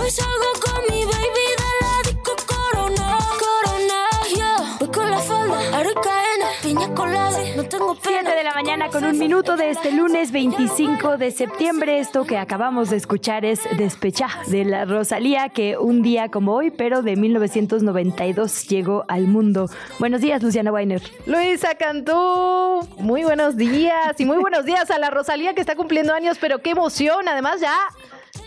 Hoy salgo con mi baby de la disco Corona. Corona, yeah. Voy con la falda, arcaena, piña colada. No tengo pena. 7 de la mañana con un minuto de este lunes 25 de septiembre. Esto que acabamos de escuchar es Despechá de la Rosalía, que un día como hoy, pero de 1992 llegó al mundo. Buenos días, Luciana Weiner. Luisa Cantú, muy buenos días y muy buenos días a la Rosalía que está cumpliendo años, pero qué emoción, además ya,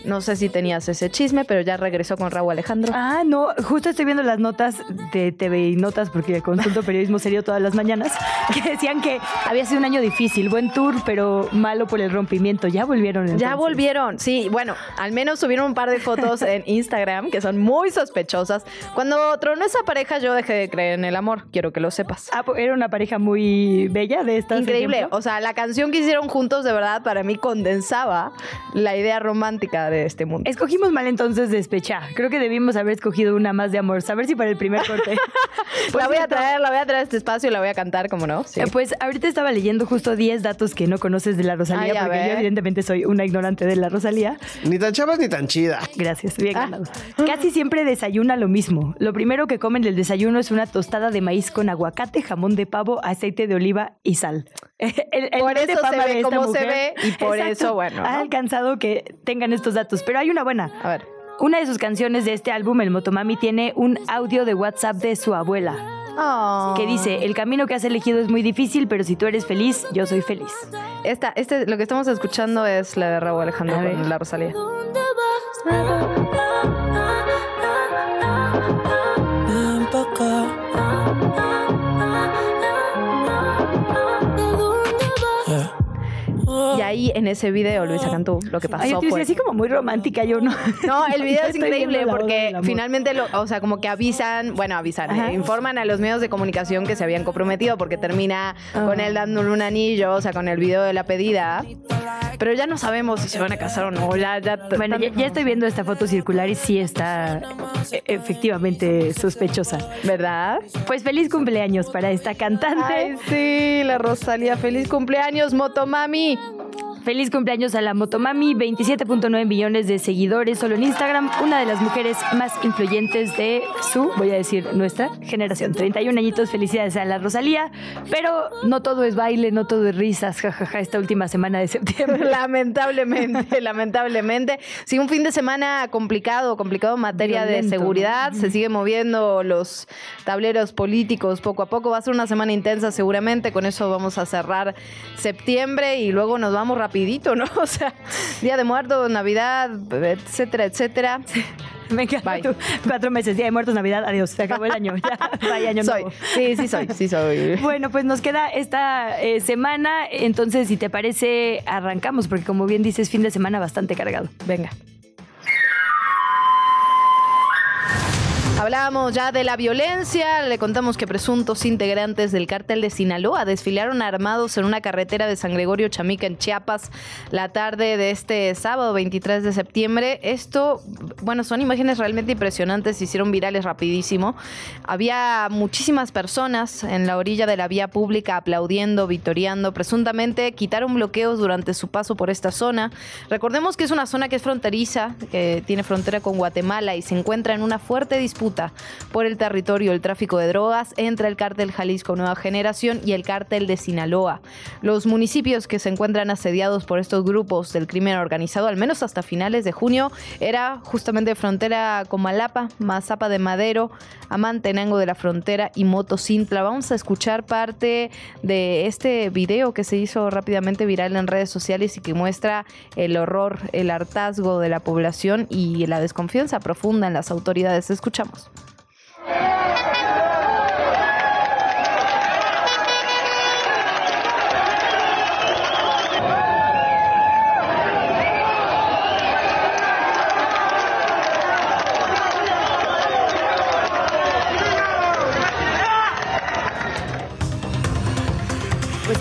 no sé si tenías ese chisme, pero ya regresó con Raúl Alejandro. Ah, no, justo estoy viendo las notas de TV y Notas, porque consulto periodismo serio todas las mañanas, que decían que había sido un año difícil, buen tour, pero malo por el rompimiento. Ya volvieron. Ya volvieron, sí, bueno, al menos subieron un par de fotos en Instagram que son muy sospechosas. Cuando tronó esa pareja yo dejé de creer en el amor, quiero que lo sepas. Ah, era una pareja muy bella de estas. Increíble, o sea, la canción que hicieron juntos de verdad para mí condensaba la idea romántica de este mundo. Escogimos mal entonces Despechá. Creo que debimos haber escogido una más de amor. A ver si para el primer corte. Por la voy a traer, la voy a traer a este espacio y la voy a cantar, como no? Sí. eh, Pues ahorita estaba leyendo justo 10 datos que no conoces de la Rosalía, Ay, porque yo evidentemente soy una ignorante de la Rosalía. Ni tan chavas ni tan chida. Gracias, bien Ah. ganado. Casi siempre desayuna lo mismo. Lo primero que comen del desayuno es una tostada de maíz con aguacate, jamón de pavo, aceite de oliva y sal. El- el Por eso se ve de esta como se mujer- ve y por eso, bueno, Ha alcanzado que tengan estos datos. Pero hay una buena. A ver. Una de sus canciones de este álbum, El Motomami, tiene un audio de WhatsApp de su abuela Oh. que dice, el camino que has elegido es muy difícil, pero si tú eres feliz, yo soy feliz. Esta, este, lo que estamos escuchando es la de Raúl Alejandro con la Rosalía. Ahí en ese video, Luisa Cantú, lo que pasó Ay, yo te así como muy romántica, yo no. No, el video es increíble porque finalmente, lo, o sea, como que avisan, bueno, avisan, eh, informan a los medios de comunicación que se habían comprometido porque termina con Ah. él dándole un anillo, o sea, con el video de la pedida. Pero ya no sabemos si se van a casar o no. Ya, ya, Bueno, ya, ya estoy viendo esta foto circular y sí está eh, efectivamente sospechosa. ¿Verdad? Pues feliz cumpleaños para esta cantante. Ay, sí, la Rosalía. Feliz cumpleaños, Motomami. Feliz cumpleaños a la Motomami, 27.9 millones de seguidores solo en Instagram, una de las mujeres más influyentes de su, voy a decir, nuestra generación. 31 añitos, felicidades a la Rosalía, pero no todo es baile, no todo es risas, jajaja, esta última semana de septiembre. Lamentablemente, lamentablemente. Sí, un fin de semana complicado, complicado en materia de seguridad. Se siguen moviendo los tableros políticos poco a poco. Va a ser una semana intensa seguramente. Con eso vamos a cerrar septiembre y luego nos vamos rapidito, ¿no? O sea, Día de Muertos, Navidad, etcétera, etcétera. Me encanta tú. Cuatro meses, Día de Muertos, Navidad, adiós, se acabó el año. Ya, bye, año Soy. nuevo. Sí, sí soy, sí soy. Bueno, pues nos queda esta eh, semana, entonces si te parece, arrancamos, porque como bien dices, fin de semana bastante cargado. Venga. Hablábamos ya de la violencia, le contamos que presuntos integrantes del cártel de Sinaloa desfilaron armados en una carretera de San Gregorio Chamica en Chiapas la tarde de este sábado 23 de septiembre. Esto, bueno, son imágenes realmente impresionantes, se hicieron virales rapidísimo. Había muchísimas personas en la orilla de la vía pública aplaudiendo, vitoreando, presuntamente quitaron bloqueos durante su paso por esta zona. Recordemos que es una zona que es fronteriza, que tiene frontera con Guatemala y se encuentra en una fuerte disputa por el territorio, el tráfico de drogas entre el cártel Jalisco Nueva Generación y el cártel de Sinaloa. Los municipios que se encuentran asediados por estos grupos del crimen organizado, al menos hasta finales de junio, era justamente frontera con Malapa, Mazapa de Madero, Amantenango de la Frontera y Motocintla. Vamos a escuchar parte de este video que se hizo rápidamente viral en redes sociales y que muestra el horror, el hartazgo de la población y la desconfianza profunda en las autoridades. Escuchamos. Thanks.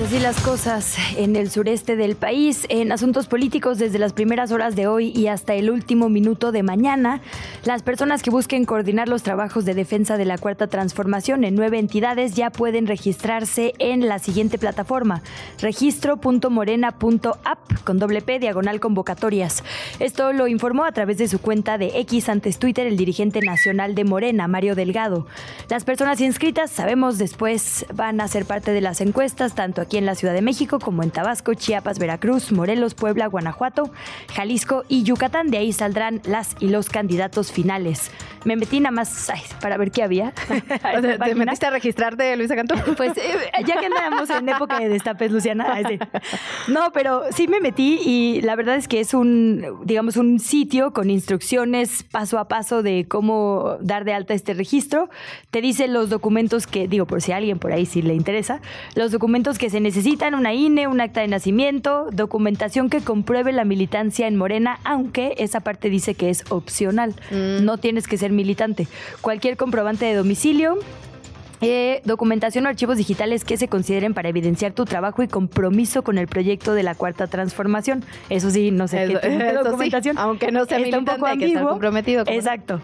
Así las cosas en el sureste del país. En asuntos políticos, desde las primeras horas de hoy y hasta el último minuto de mañana, las personas que busquen coordinar los trabajos de defensa de la Cuarta Transformación en nueve entidades ya pueden registrarse en la siguiente plataforma, registro.morena.app con doble P diagonal convocatorias. Esto lo informó a través de su cuenta de X antes Twitter el dirigente nacional de Morena, Mario Delgado. Las personas inscritas, sabemos después, van a ser parte de las encuestas, tanto aquí en la Ciudad de México como en Tabasco, Chiapas, Veracruz, Morelos, Puebla, Guanajuato, Jalisco y Yucatán. De ahí saldrán las y los candidatos finales. Me metí nada más para ver qué había. ¿Te metiste a registrarte, Luisa Cantú? Pues eh, ya que andamos en época de destapes, Luciana. No, pero sí me metí y la verdad es que es un, digamos, un sitio con instrucciones paso a paso de cómo dar de alta este registro. Te dice los documentos que, digo, por si a alguien por ahí sí le interesa, los documentos que se necesitan, una INE, un acta de nacimiento, documentación que compruebe la militancia en Morena, aunque esa parte dice que es opcional. Mm. No tienes que ser militante. Cualquier comprobante de domicilio, eh, documentación o archivos digitales que se consideren para evidenciar tu trabajo y compromiso con el proyecto de la cuarta transformación. Eso sí, no sé qué documentación. aunque no sea militante, un poco que estar comprometido. Exacto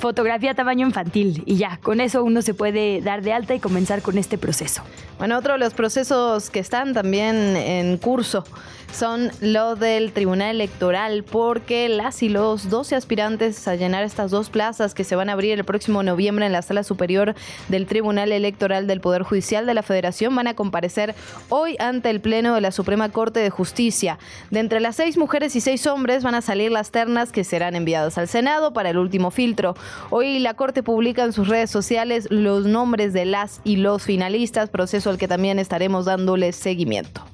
fotografía tamaño infantil y ya, con eso uno se puede dar de alta y comenzar con este proceso. Bueno, otro de los procesos que están también en curso son lo del Tribunal Electoral, porque las y los 12 aspirantes a llenar estas dos plazas que se van a abrir el próximo noviembre en la Sala Superior del Tribunal Electoral del Poder Judicial de la Federación van a comparecer hoy ante el Pleno de la Suprema Corte de Justicia. De entre las seis mujeres y seis hombres van a salir las ternas que serán enviadas al Senado para el último filtro. Hoy la Corte publica en sus redes sociales los nombres de las y los finalistas, proceso al que también estaremos dándoles seguimiento.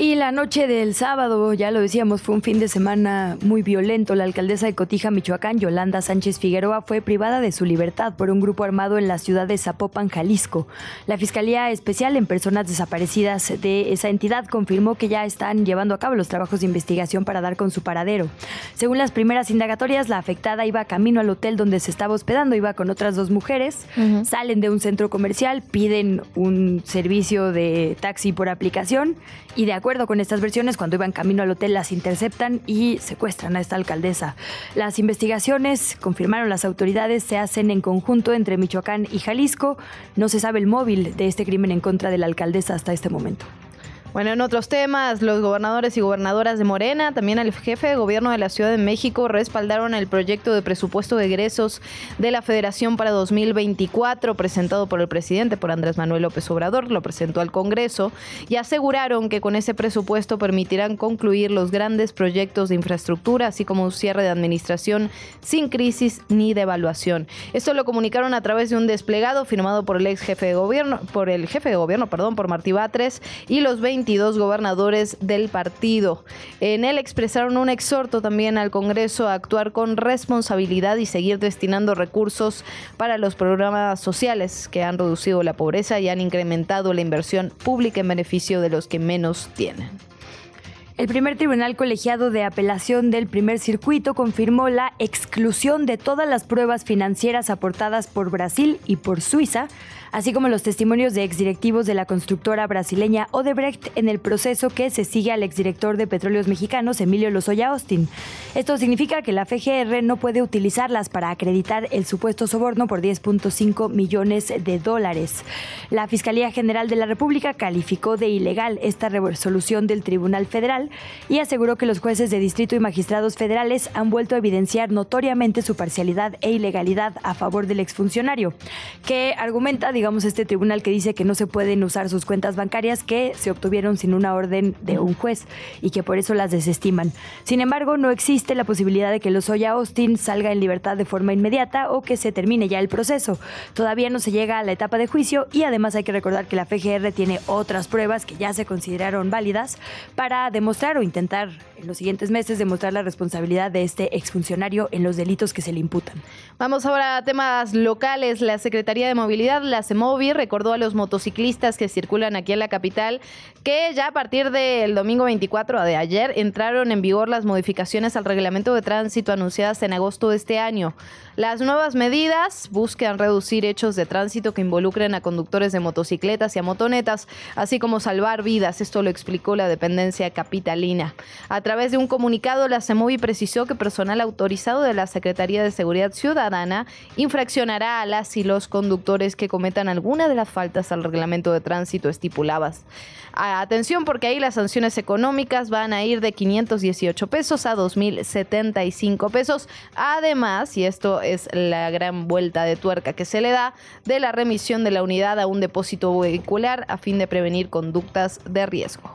Y la noche del sábado, ya lo decíamos, fue un fin de semana muy violento. La alcaldesa de Cotija, Michoacán, Yolanda Sánchez Figueroa, fue privada de su libertad por un grupo armado en la ciudad de Zapopan, Jalisco. La Fiscalía Especial en Personas Desaparecidas de esa entidad confirmó que ya están llevando a cabo los trabajos de investigación para dar con su paradero. Según las primeras indagatorias, la afectada iba camino al hotel donde se estaba hospedando, iba con otras dos mujeres, salen de un centro comercial, piden un servicio de taxi por aplicación y de acuerdo con estas versiones, cuando iban camino al hotel las interceptan y secuestran a esta alcaldesa. Las investigaciones, confirmaron las autoridades, se hacen en conjunto entre Michoacán y Jalisco. No se sabe el móvil de este crimen en contra de la alcaldesa hasta este momento. Bueno, en otros temas, los gobernadores y gobernadoras de Morena, también el jefe de gobierno de la Ciudad de México, respaldaron el proyecto de presupuesto de egresos de la Federación para 2024, presentado por el presidente, por Andrés Manuel López Obrador, lo presentó al Congreso, y aseguraron que con ese presupuesto permitirán concluir los grandes proyectos de infraestructura, así como un cierre de administración sin crisis ni devaluación. Esto lo comunicaron a través de un desplegado firmado por el ex jefe de gobierno, por el jefe de gobierno, perdón, por Martí Batres, y los 20 22 gobernadores del partido. En él expresaron un exhorto también al Congreso a actuar con responsabilidad y seguir destinando recursos para los programas sociales que han reducido la pobreza y han incrementado la inversión pública en beneficio de los que menos tienen. El primer tribunal colegiado de apelación del primer circuito confirmó la exclusión de todas las pruebas financieras aportadas por Brasil y por Suiza así como los testimonios de exdirectivos de la constructora brasileña Odebrecht en el proceso que se sigue al exdirector de Petróleos Mexicanos, Emilio Lozoya Austin. Esto significa que la FGR no puede utilizarlas para acreditar el supuesto soborno por 10.5 millones de dólares. La Fiscalía General de la República calificó de ilegal esta resolución del Tribunal Federal y aseguró que los jueces de distrito y magistrados federales han vuelto a evidenciar notoriamente su parcialidad e ilegalidad a favor del exfuncionario, que argumenta digamos, este tribunal que dice que no se pueden usar sus cuentas bancarias que se obtuvieron sin una orden de un juez y que por eso las desestiman. Sin embargo, no existe la posibilidad de que Lozoya Austin salga en libertad de forma inmediata o que se termine ya el proceso. Todavía no se llega a la etapa de juicio y además hay que recordar que la FGR tiene otras pruebas que ya se consideraron válidas para demostrar o intentar en los siguientes meses demostrar la responsabilidad de este exfuncionario en los delitos que se le imputan. Vamos ahora a temas locales. La Secretaría de Movilidad, la CEMOVI, recordó a los motociclistas que circulan aquí en la capital que ya a partir del domingo 24 de ayer entraron en vigor las modificaciones al reglamento de tránsito anunciadas en agosto de este año. Las nuevas medidas buscan reducir hechos de tránsito que involucren a conductores de motocicletas y a motonetas, así como salvar vidas. Esto lo explicó la dependencia capitalina. A través de un comunicado, la CEMOVI precisó que personal autorizado de la Secretaría de Seguridad Ciudadana infraccionará a las y los conductores que cometan alguna de las faltas al reglamento de tránsito estipuladas. Atención porque ahí las sanciones económicas van a ir de 518 pesos a 2.075 pesos. Además, y esto es la gran vuelta de tuerca que se le da, de la remisión de la unidad a un depósito vehicular a fin de prevenir conductas de riesgo.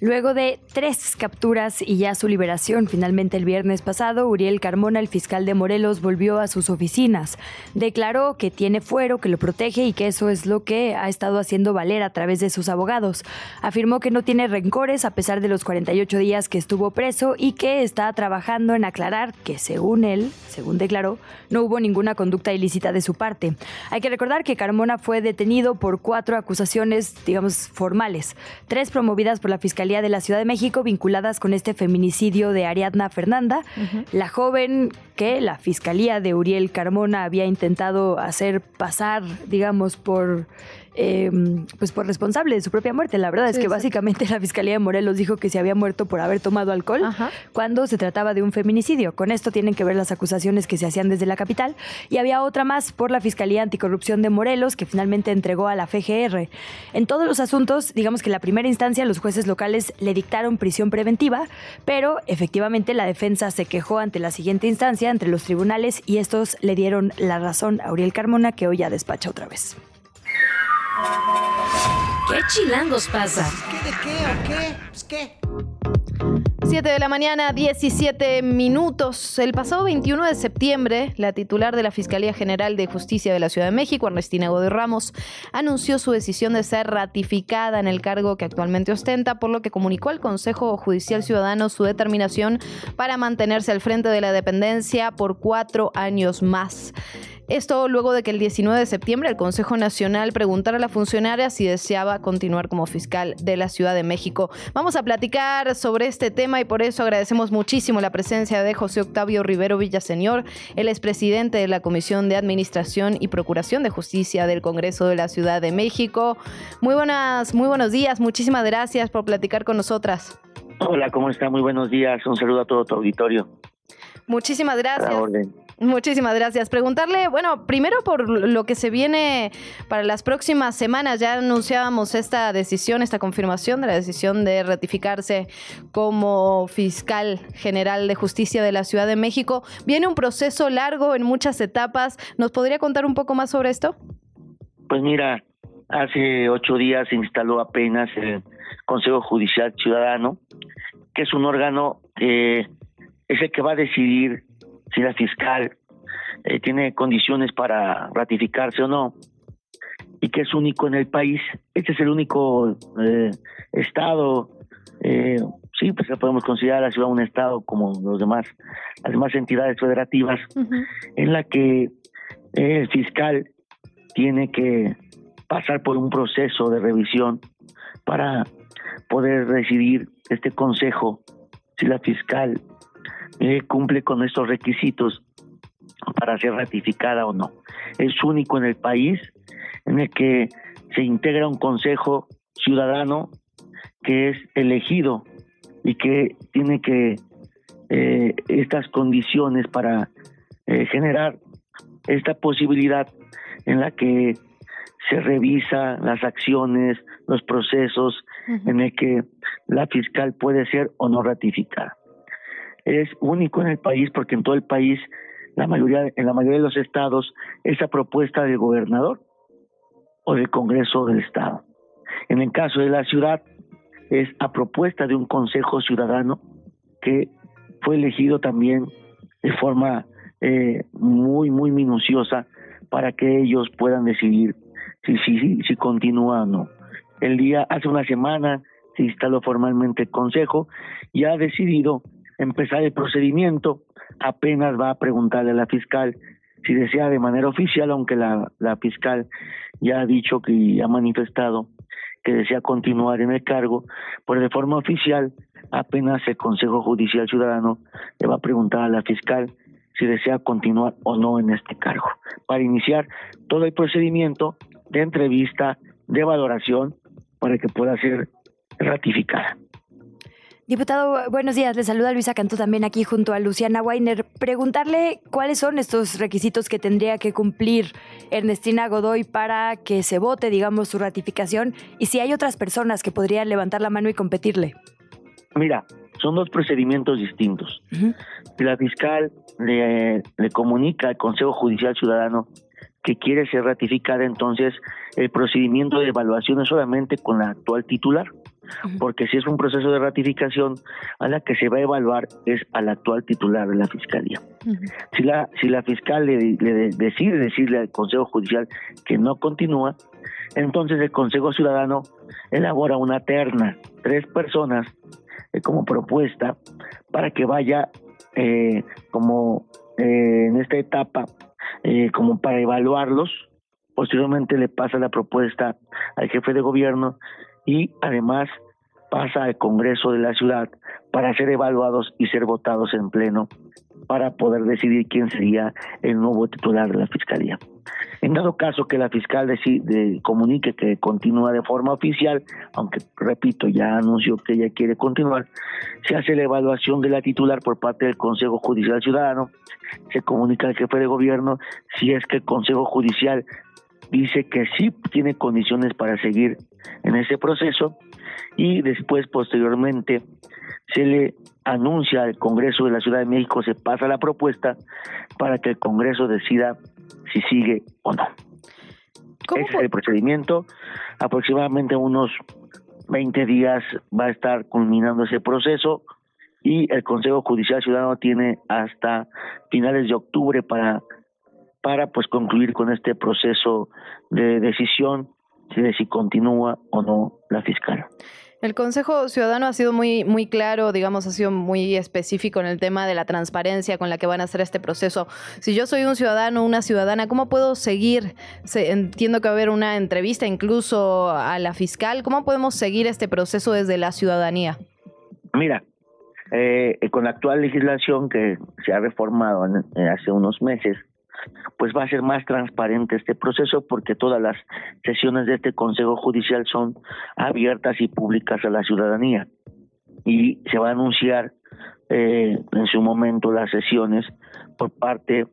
Luego de tres capturas y ya su liberación finalmente el viernes pasado, Uriel Carmona, el fiscal de Morelos, volvió a sus oficinas. Declaró que tiene fuero, que lo protege y que eso es lo que ha estado haciendo valer a través de sus abogados. Afirmó que no tiene rencores a pesar de los 48 días que estuvo preso y que está trabajando en aclarar que según él, según declaró, no hubo ninguna conducta ilícita de su parte. Hay que recordar que Carmona fue detenido por cuatro acusaciones, digamos, formales, tres promovidas por la Fiscalía de la Ciudad de México vinculadas con este feminicidio de Ariadna Fernanda, la joven que la Fiscalía de Uriel Carmona había intentado hacer pasar, digamos, por Em, pues por responsable de su propia muerte. La verdad es que básicamente la Fiscalía de Morelos dijo que se había muerto por haber tomado alcohol cuando se trataba de un feminicidio. Con esto tienen que ver las acusaciones que se hacían desde la capital. Y había otra más por la Fiscalía Anticorrupción de Morelos que finalmente entregó a la FGR. En todos los asuntos, digamos que en la primera instancia los jueces locales le dictaron prisión preventiva, pero efectivamente la defensa se quejó ante la siguiente instancia, entre los tribunales, y estos le dieron la razón a Uriel Carmona, que hoy ya despacha otra vez. ¿Qué chilangos pasa? ¿Qué de qué o qué? Pues qué. 7 de la mañana, 17 minutos. El pasado 21 de septiembre, la titular de la Fiscalía General de Justicia de la Ciudad de México, Ernestina Godoy Ramos, anunció su decisión de ser ratificada en el cargo que actualmente ostenta, por lo que comunicó al Consejo Judicial Ciudadano su determinación para mantenerse al frente de la dependencia por cuatro años más. Esto luego de que el 19 de septiembre el Consejo Nacional preguntara a la funcionaria si deseaba continuar como fiscal de la Ciudad de México. Vamos a platicar sobre este tema y por eso agradecemos muchísimo la presencia de José Octavio Rivero Villaseñor, el expresidente de la Comisión de Administración y Procuración de Justicia del Congreso de la Ciudad de México. Muy buenas, muy buenos días. Muchísimas gracias por platicar con nosotras. Hola, ¿cómo está? Muy buenos días. Un saludo a todo tu auditorio. Muchísimas gracias. Muchísimas gracias. Preguntarle, bueno, primero por lo que se viene para las próximas semanas. Ya anunciábamos esta decisión, esta confirmación de la decisión de ratificarse como fiscal general de justicia de la Ciudad de México. Viene un proceso largo en muchas etapas. ¿Nos podría contar un poco más sobre esto? Pues mira, hace ocho días se instaló apenas el Consejo Judicial Ciudadano, que es un órgano que es el que va a decidir si la fiscal eh, tiene condiciones para ratificarse o no, y que es único en el país. Este es el único eh, estado, eh, sí, pues podemos considerar la ciudad un estado como los demás, las demás entidades federativas, en la que el fiscal tiene que pasar por un proceso de revisión para poder decidir este consejo si la fiscal eh, cumple con estos requisitos para ser ratificada o no. Es único en el país en el que se integra un consejo ciudadano que es elegido y que tiene que eh, estas condiciones para eh, generar esta posibilidad en la que se revisa las acciones, los procesos en el que la fiscal puede ser o no ratificada es único en el país porque en todo el país, la mayoría, en la mayoría de los estados, esa propuesta del gobernador o del Congreso del Estado. En el caso de la ciudad, es a propuesta de un Consejo Ciudadano que fue elegido también de forma eh, muy, muy minuciosa para que ellos puedan decidir si, si, si continúa o no. El día, hace una semana, se instaló formalmente el Consejo y ha decidido empezar el procedimiento. Apenas va a preguntarle a la fiscal si desea de manera oficial, aunque la, fiscal ya ha dicho que ha manifestado que desea continuar en el cargo, pues de forma oficial apenas el Consejo Judicial Ciudadano le va a preguntar a la fiscal si desea continuar o no en este cargo, para iniciar todo el procedimiento de entrevista, de valoración, para que pueda ser ratificada. Diputado, buenos días. Le saluda Luisa Cantú también aquí junto a Luciana Weiner. Preguntarle cuáles son estos requisitos que tendría que cumplir Ernestina Godoy para que se vote, digamos, su ratificación y si hay otras personas que podrían levantar la mano y competirle. Mira, son dos procedimientos distintos. Si la fiscal le, le comunica al Consejo Judicial Ciudadano que quiere ser ratificada, entonces el procedimiento de evaluación es solamente con la actual titular porque si es un proceso de ratificación, a la que se va a evaluar es al actual titular de la fiscalía. Si la si la fiscal le, decide decirle al Consejo Judicial que no continúa, entonces el Consejo Ciudadano elabora una terna, tres personas eh, como propuesta para que vaya eh, como eh, en esta etapa como para evaluarlos. Posteriormente le pasa la propuesta al jefe de gobierno y además pasa al Congreso de la ciudad para ser evaluados y ser votados en pleno para poder decidir quién sería el nuevo titular de la Fiscalía. En dado caso que la fiscal decide, comunique que continúa de forma oficial, aunque repito, ya anunció que ella quiere continuar, se hace la evaluación de la titular por parte del Consejo Judicial Ciudadano, se comunica al jefe de gobierno si es que el Consejo Judicial dice que sí tiene condiciones para seguir en ese proceso y después posteriormente se le anuncia al Congreso de la Ciudad de México, se pasa la propuesta para que el Congreso decida si sigue o no. Ese es el procedimiento. Aproximadamente unos 20 días va a estar culminando ese proceso y el Consejo Judicial Ciudadano tiene hasta finales de octubre para para pues concluir con este proceso de decisión de si continúa o no la fiscal. El Consejo Ciudadano ha sido muy, muy claro, digamos, ha sido muy específico en el tema de la transparencia con la que van a hacer este proceso. Si yo soy un ciudadano, una ciudadana, ¿cómo puedo seguir? entiendo que va a haber una entrevista incluso a la fiscal. ¿Cómo podemos seguir este proceso desde la ciudadanía? Mira, eh, con la actual legislación que se ha reformado hace unos meses, pues va a ser más transparente este proceso porque todas las sesiones de este Consejo Judicial son abiertas y públicas a la ciudadanía. Y se va a anunciar eh, en su momento las sesiones por parte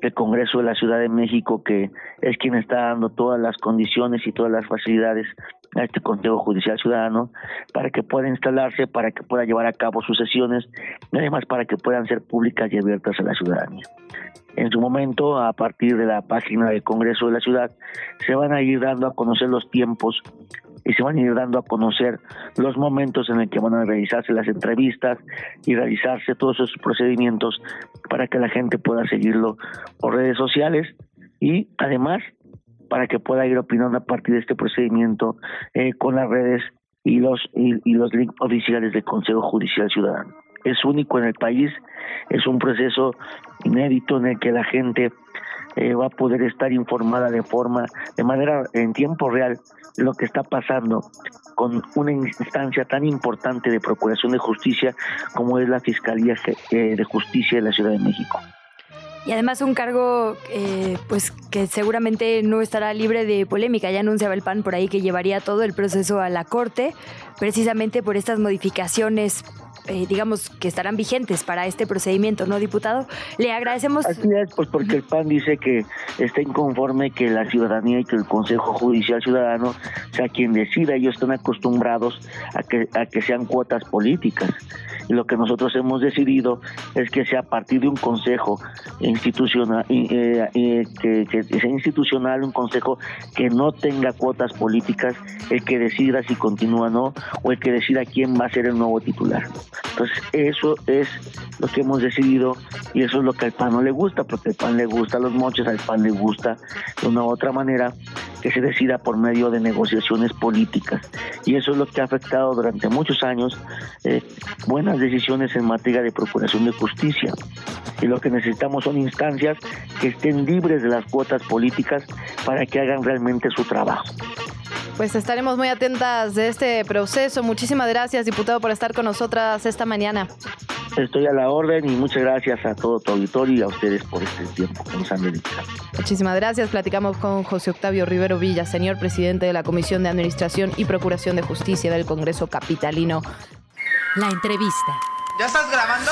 del Congreso de la Ciudad de México que es quien está dando todas las condiciones y todas las facilidades a este Consejo Judicial Ciudadano para que pueda instalarse, para que pueda llevar a cabo sus sesiones y además para que puedan ser públicas y abiertas a la ciudadanía. En su momento, a partir de la página del Congreso de la Ciudad, se van a ir dando a conocer los tiempos y se van a ir dando a conocer los momentos en el que van a realizarse las entrevistas y realizarse todos esos procedimientos para que la gente pueda seguirlo por redes sociales y además para que pueda ir opinando a partir de este procedimiento eh, con las redes y los y, los links oficiales del Consejo Judicial Ciudadano. Es único en el país, es un proceso inédito en el que la gente eh, va a poder estar informada de forma, de manera en tiempo real lo que está pasando con una instancia tan importante de procuración de justicia como es la Fiscalía eh, de Justicia de la Ciudad de México. Y además un cargo eh, pues que seguramente no estará libre de polémica. Ya anunciaba el PAN por ahí que llevaría todo el proceso a la Corte, precisamente por estas modificaciones eh, digamos, que estarán vigentes para este procedimiento, ¿no, diputado? Le agradecemos. Así es, pues porque el PAN dice que está inconforme que la ciudadanía y que el Consejo Judicial Ciudadano sea quien decida. Ellos están acostumbrados a que, a que sean cuotas políticas. Y lo que nosotros hemos decidido es que sea a partir de un consejo institucional, eh, eh, que, sea institucional, un consejo que no tenga cuotas políticas, el que decida si continúa o no, o el que decida quién va a ser el nuevo titular. Entonces, eso es lo que hemos decidido y eso es lo que al PAN no le gusta, porque al PAN le gusta los moches, al PAN le gusta de una u otra manera que se decida por medio de negociaciones políticas. y eso es lo que ha afectado durante muchos años eh, buenas decisiones en materia de procuración de justicia. Y lo que necesitamos son instancias que estén libres de las cuotas políticas para que hagan realmente su trabajo. Pues estaremos muy atentas de este proceso. Muchísimas gracias, diputado, por estar con nosotras esta mañana. Estoy a la orden y muchas gracias a todo tu auditorio y a ustedes por este tiempo que nos han dedicado. Muchísimas gracias. Platicamos con José Octavio Rivero Villa, señor presidente de la Comisión de Administración y Procuración de Justicia del Congreso Capitalino. La entrevista. ¿Ya estás grabando?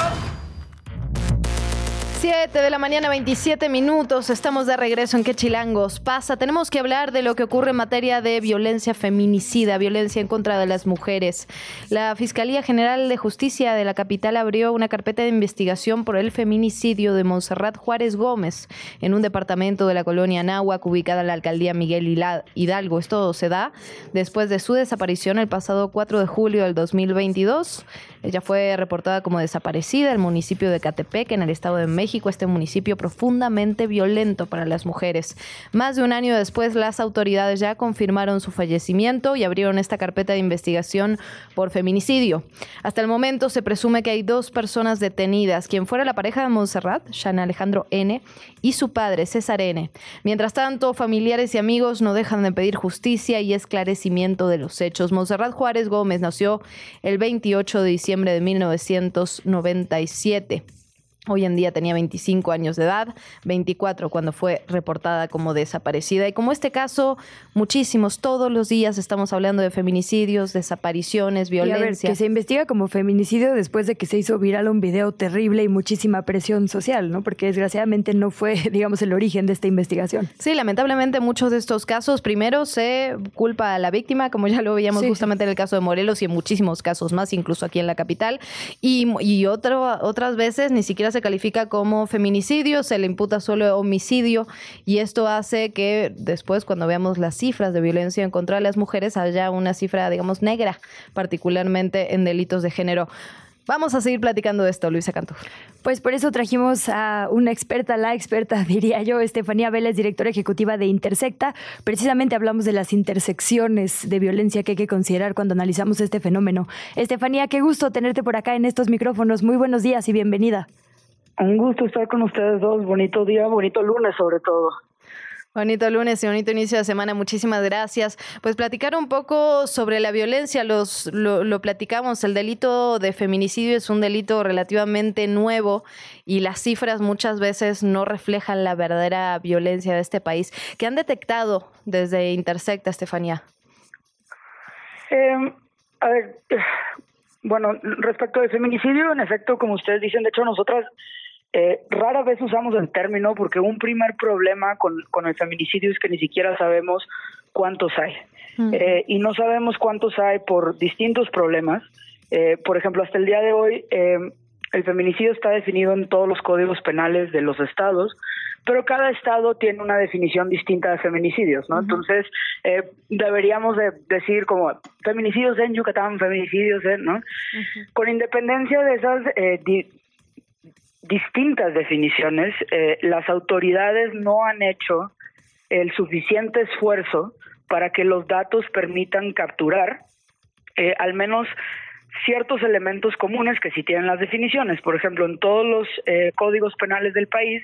7 de la mañana, 27 minutos. Estamos de regreso en ¿Qué chilangos pasa? Tenemos que hablar de lo que ocurre en materia de violencia feminicida, violencia en contra de las mujeres. La Fiscalía General de Justicia de la capital abrió una carpeta de investigación por el feminicidio de Montserrat Juárez Gómez en un departamento de la colonia Náhuac, ubicada en la alcaldía Miguel Hidalgo. Esto se da después de su desaparición el pasado 4 de julio del 2022. Ella fue reportada como desaparecida en el municipio de Catepec, en el Estado de México, este municipio profundamente violento para las mujeres. Más de un año después, las autoridades ya confirmaron su fallecimiento y abrieron esta carpeta de investigación por feminicidio. Hasta el momento se presume que hay dos personas detenidas, quien fuera la pareja de Montserrat, Shana Alejandro N., y su padre, César N. Mientras tanto, familiares y amigos no dejan de pedir justicia y esclarecimiento de los hechos. Montserrat Juárez Gómez nació el 28 de diciembre de 1997. Hoy en día tenía 25 años de edad, 24 cuando fue reportada como desaparecida. Y como este caso, muchísimos, todos los días estamos hablando de feminicidios, desapariciones, violencia. que se investiga como feminicidio después de que se hizo viral un video terrible y muchísima presión social, ¿no? Porque desgraciadamente no fue, digamos, el origen de esta investigación. Sí, lamentablemente muchos de estos casos, primero se culpa a la víctima, como ya lo veíamos justamente en el caso de Morelos y en muchísimos casos más, incluso aquí en la capital. Y, y otras veces ni siquiera se califica como feminicidio, se le imputa solo homicidio y esto hace que después cuando veamos las cifras de violencia en contra las mujeres haya una cifra, digamos, negra, particularmente en delitos de género. Vamos a seguir platicando de esto, Luisa Cantú. Pues por eso trajimos a una experta, la experta, diría yo, Estefanía Vélez, directora ejecutiva de Intersecta. Precisamente hablamos de las intersecciones de violencia que hay que considerar cuando analizamos este fenómeno. Estefanía, qué gusto tenerte por acá en estos micrófonos. Muy buenos días y bienvenida. Un gusto estar con ustedes dos. Bonito día, bonito lunes sobre todo. Bonito lunes y bonito inicio de semana. Muchísimas gracias. Pues platicar un poco sobre la violencia. Los, lo, platicamos. El delito de feminicidio es un delito relativamente nuevo y las cifras muchas veces no reflejan la verdadera violencia de este país. ¿Qué han detectado desde Intersecta, Estefanía? Eh, a ver, bueno, respecto al feminicidio, en efecto, como ustedes dicen, de hecho nosotras eh, rara vez usamos el término porque un primer problema con, con el feminicidio es que ni siquiera sabemos cuántos hay. Eh, y no sabemos cuántos hay por distintos problemas. Eh, por ejemplo, hasta el día de hoy, el feminicidio está definido en todos los códigos penales de los estados, pero cada estado tiene una definición distinta de feminicidios, ¿no? Entonces, deberíamos de decir como feminicidios en Yucatán, feminicidios en, ¿no? Con independencia de esas distintas definiciones, eh, las autoridades no han hecho el suficiente esfuerzo para que los datos permitan capturar eh, al menos ciertos elementos comunes que sí tienen las definiciones. Por ejemplo, en todos los eh, códigos penales del país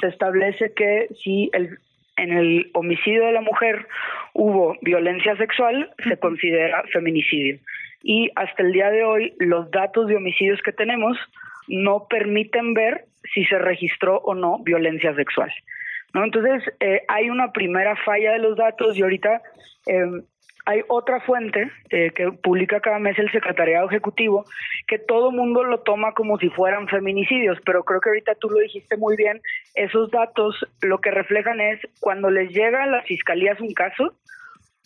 se establece que si el, en el homicidio de la mujer hubo violencia sexual, se considera feminicidio. Y hasta el día de hoy, los datos de homicidios que tenemos no permiten ver si se registró o no violencia sexual. ¿no? Entonces, eh, hay una primera falla de los datos y ahorita em, hay otra fuente eh, que publica cada mes el Secretariado Ejecutivo que todo mundo lo toma como si fueran feminicidios, pero creo que ahorita tú lo dijiste muy bien, esos datos lo que reflejan es cuando les llega a las fiscalías un caso,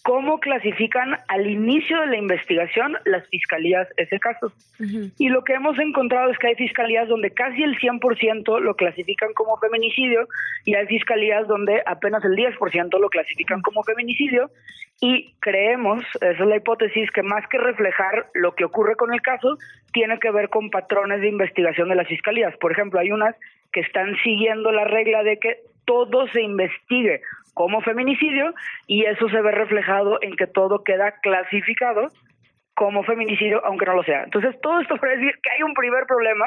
cómo clasifican al inicio de la investigación las fiscalías ese caso. Y lo que hemos encontrado es que hay fiscalías donde casi el 100% lo clasifican como feminicidio y hay fiscalías donde apenas el 10% lo clasifican como feminicidio y creemos, esa es la hipótesis, que más que reflejar lo que ocurre con el caso, tiene que ver con patrones de investigación de las fiscalías. Por ejemplo, hay unas que están siguiendo la regla de que todo se investigue como feminicidio y eso se ve reflejado en que todo queda clasificado como feminicidio, aunque no lo sea. Entonces, todo esto para decir que hay un primer problema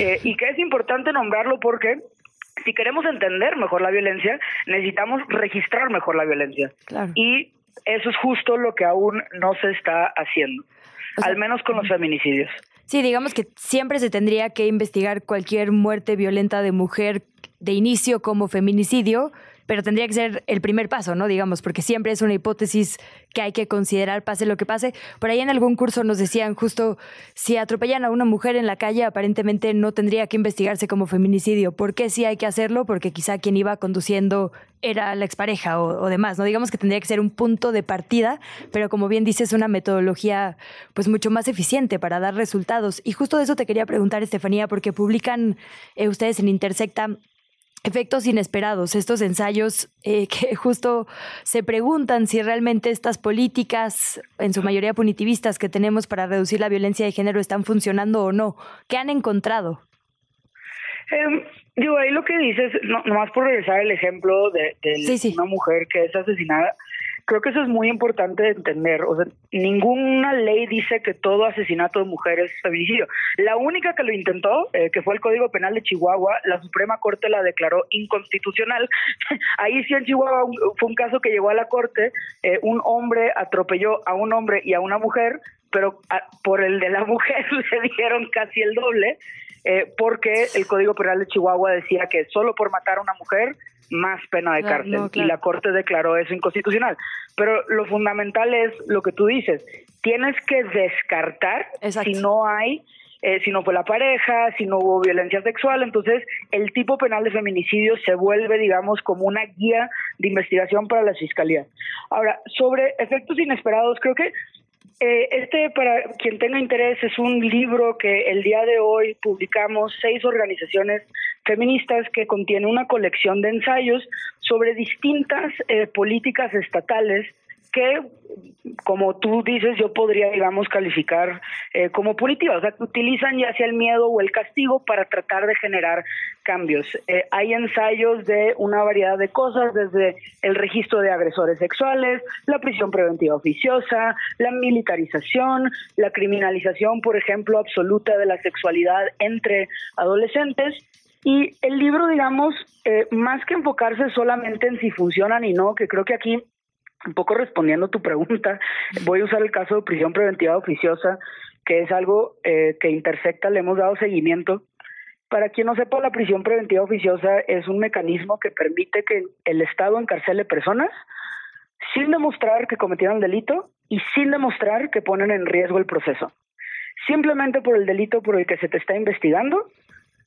eh, y que es importante nombrarlo porque si queremos entender mejor la violencia, necesitamos registrar mejor la violencia. Y eso es justo lo que aún no se está haciendo, al menos con los feminicidios. Sí, digamos que siempre se tendría que investigar cualquier muerte violenta de mujer de inicio como feminicidio, pero tendría que ser el primer paso, ¿no? Digamos, porque siempre es una hipótesis que hay que considerar, pase lo que pase. Por ahí en algún curso nos decían justo, si atropellan a una mujer en la calle, aparentemente no tendría que investigarse como feminicidio. ¿Por qué sí hay que hacerlo? Porque quizá quien iba conduciendo era la expareja o, o demás, ¿no? Digamos que tendría que ser un punto de partida, pero como bien dices, una metodología pues mucho más eficiente para dar resultados. Y justo de eso te quería preguntar, Estefanía, porque publican eh, ustedes en Intersecta efectos inesperados, estos ensayos eh, que justo se preguntan si realmente estas políticas, en su mayoría punitivistas, que tenemos para reducir la violencia de género están funcionando o no. ¿Qué han encontrado? Eh, digo, ahí lo que dices, no, nomás por regresar el ejemplo de, una mujer que es asesinada, creo que eso es muy importante de entender. O sea, ninguna ley dice que todo asesinato de mujeres es feminicidio. La única que lo intentó, eh, que fue el Código Penal de Chihuahua, la Suprema Corte la declaró inconstitucional. Ahí sí en Chihuahua fue un caso que llegó a la Corte, eh, un hombre atropelló a un hombre y a una mujer, pero por el de la mujer le dijeron casi el doble. Eh, porque el Código Penal de Chihuahua decía que solo por matar a una mujer más pena de cárcel. Y la Corte declaró eso inconstitucional. Pero lo fundamental es lo que tú dices, tienes que descartar si no hay eh, si no fue la pareja, si no hubo violencia sexual, entonces el tipo penal de feminicidio se vuelve, digamos, como una guía de investigación para la fiscalía. Ahora, sobre efectos inesperados, creo que eh, este, para quien tenga interés, es un libro que el día de hoy publicamos seis organizaciones feministas que contiene una colección de ensayos sobre distintas eh, políticas estatales que, como tú dices, yo podría, digamos, calificar eh, como punitivas, o sea, que utilizan ya sea el miedo o el castigo para tratar de generar cambios. Eh, hay ensayos de una variedad de cosas, desde el registro de agresores sexuales, la prisión preventiva oficiosa, la militarización, la criminalización, por ejemplo, absoluta de la sexualidad entre adolescentes, y el libro, digamos, eh, más que enfocarse solamente en si funcionan y no, que creo que aquí un poco respondiendo a tu pregunta, voy a usar el caso de prisión preventiva oficiosa, que es algo eh, que Intersecta le hemos dado seguimiento. Para quien no sepa, la prisión preventiva oficiosa es un mecanismo que permite que el Estado encarcele personas sin demostrar que cometieron delito y sin demostrar que ponen en riesgo el proceso. Simplemente por el delito por el que se te está investigando,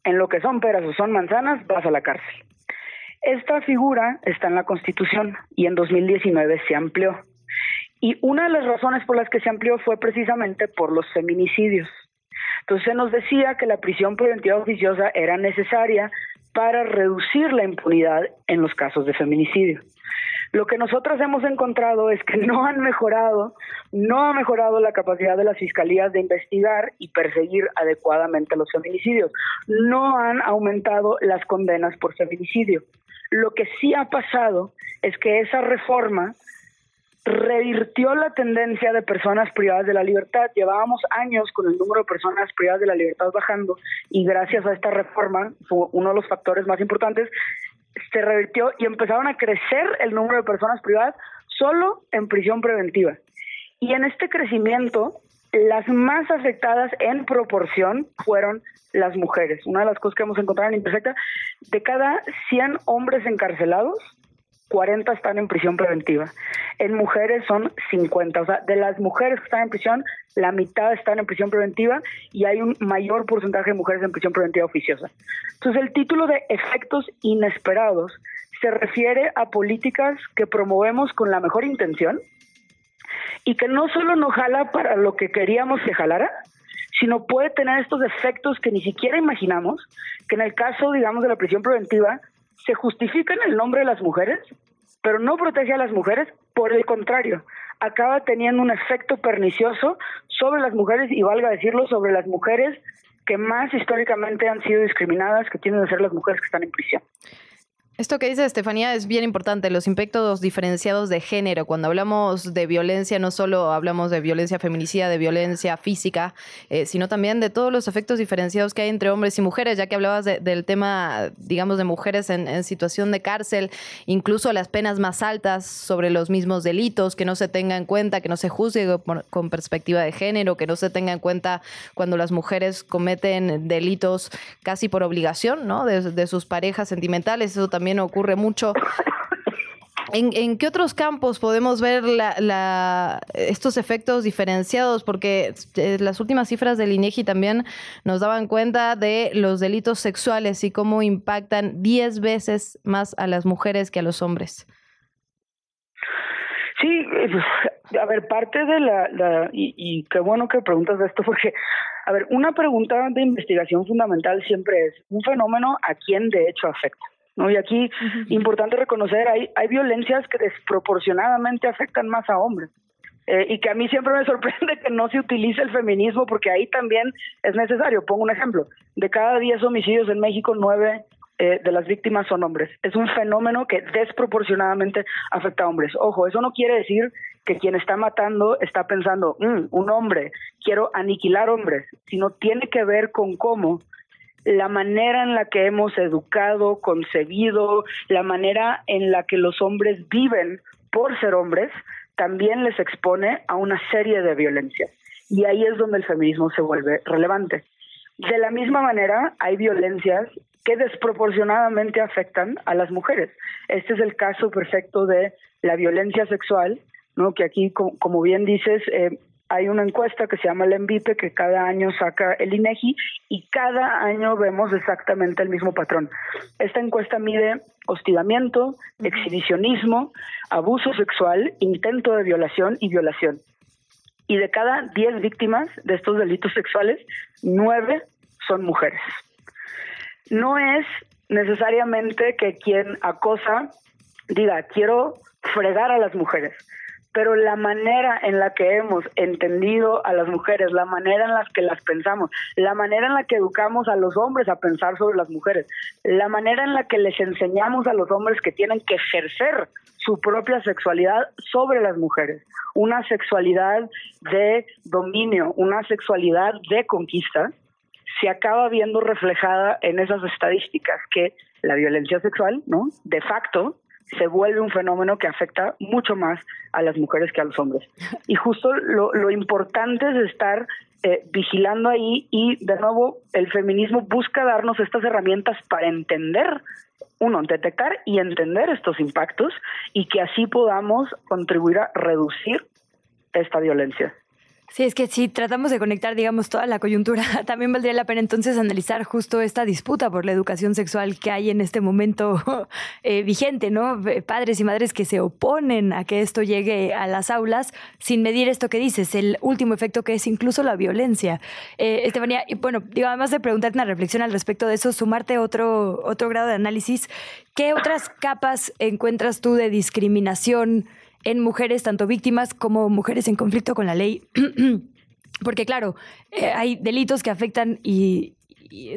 en lo que son peras o son manzanas, vas a la cárcel. Esta figura está en la Constitución y en 2019 se amplió. Y una de las razones por las que se amplió fue precisamente por los feminicidios. Entonces se nos decía que la prisión preventiva oficiosa era necesaria para reducir la impunidad en los casos de feminicidio. Lo que nosotros hemos encontrado es que no han mejorado, no ha mejorado la capacidad de las fiscalías de investigar y perseguir adecuadamente los feminicidios. No han aumentado las condenas por feminicidio. Lo que sí ha pasado es que esa reforma revirtió la tendencia de personas privadas de la libertad. Llevábamos años con el número de personas privadas de la libertad bajando y gracias a esta reforma, uno de los factores más importantes, se revirtió y empezaron a crecer el número de personas privadas solo en prisión preventiva. Y en este crecimiento, las más afectadas en proporción fueron las mujeres. Una de las cosas que hemos encontrado en Imperfecta, de cada 100 hombres encarcelados, 40 están en prisión preventiva. En mujeres son 50. O sea, de las mujeres que están en prisión, la mitad están en prisión preventiva y hay un mayor porcentaje de mujeres en prisión preventiva oficiosa. Entonces, el título de efectos inesperados se refiere a políticas que promovemos con la mejor intención y que no solo nos jala para lo que queríamos que jalara, sino puede tener estos efectos que ni siquiera imaginamos, que en el caso, digamos, de la prisión preventiva, se justifica en el nombre de las mujeres, pero no protege a las mujeres, por el contrario, acaba teniendo un efecto pernicioso sobre las mujeres y valga decirlo, sobre las mujeres que más históricamente han sido discriminadas, que tienen que ser las mujeres que están en prisión. Esto que dice Estefanía es bien importante, los impactos diferenciados de género. Cuando hablamos de violencia, no solo hablamos de violencia feminicida, de violencia física, eh, sino también de todos los efectos diferenciados que hay entre hombres y mujeres, ya que hablabas del tema, digamos, de mujeres en, situación de cárcel, incluso las penas más altas sobre los mismos delitos, que no se tenga en cuenta, que no se juzgue con perspectiva de género, que no se tenga en cuenta cuando las mujeres cometen delitos casi por obligación, ¿no? De, de sus parejas sentimentales. Eso también ocurre mucho. ¿En, qué otros campos podemos ver estos efectos diferenciados? Porque eh, las últimas cifras del INEGI también nos daban cuenta de los delitos sexuales y cómo impactan 10 veces más a las mujeres que a los hombres. Sí, eh, a ver, parte de la, y, y, qué bueno que preguntas de esto, porque, a ver, una pregunta de investigación fundamental siempre es, ¿un fenómeno a quién de hecho afecta? ¿No? Y aquí, importante reconocer, hay, hay violencias que desproporcionadamente afectan más a hombres. Eh, y que a mí siempre me sorprende que no se utilice el feminismo porque ahí también es necesario. Pongo un ejemplo. De cada 10 homicidios en México, 9 eh, de las víctimas son hombres. Es un fenómeno que desproporcionadamente afecta a hombres. Ojo, eso no quiere decir que quien está matando está pensando, mm, un hombre, quiero aniquilar hombres, sino tiene que ver con cómo la manera en la que hemos educado, concebido, la manera en la que los hombres viven por ser hombres, también les expone a una serie de violencias. Y ahí es donde el feminismo se vuelve relevante. De la misma manera, hay violencias que desproporcionadamente afectan a las mujeres. Este es el caso perfecto de la violencia sexual, ¿no? que aquí, como bien dices, eh, hay una encuesta que se llama el Envipe que cada año saca el INEGI y cada año vemos exactamente el mismo patrón. Esta encuesta mide hostigamiento, exhibicionismo, abuso sexual, intento de violación y violación. Y de cada 10 víctimas de estos delitos sexuales, 9 son mujeres. No es necesariamente que quien acosa diga, quiero fregar a las mujeres pero la manera en la que hemos entendido a las mujeres, la manera en la que las pensamos, la manera en la que educamos a los hombres a pensar sobre las mujeres, la manera en la que les enseñamos a los hombres que tienen que ejercer su propia sexualidad sobre las mujeres, una sexualidad de dominio, una sexualidad de conquista, se acaba viendo reflejada en esas estadísticas que la violencia sexual, ¿no? De facto, se vuelve un fenómeno que afecta mucho más a las mujeres que a los hombres. Y justo lo, lo importante es estar eh, vigilando ahí y de nuevo el feminismo busca darnos estas herramientas para entender, uno, detectar y entender estos impactos y que así podamos contribuir a reducir esta violencia. Sí, es que si tratamos de conectar, digamos, toda la coyuntura, también valdría la pena entonces analizar justo esta disputa por la educación sexual que hay en este momento eh, vigente, ¿no? Padres y madres que se oponen a que esto llegue a las aulas sin medir esto que dices, el último efecto que es incluso la violencia. Eh, Estefanía, y bueno, digo, además de preguntarte una reflexión al respecto de eso, sumarte otro, otro grado de análisis, ¿qué otras capas encuentras tú de discriminación? En mujeres, tanto víctimas como mujeres en conflicto con la ley. Porque claro, eh, hay delitos que afectan y,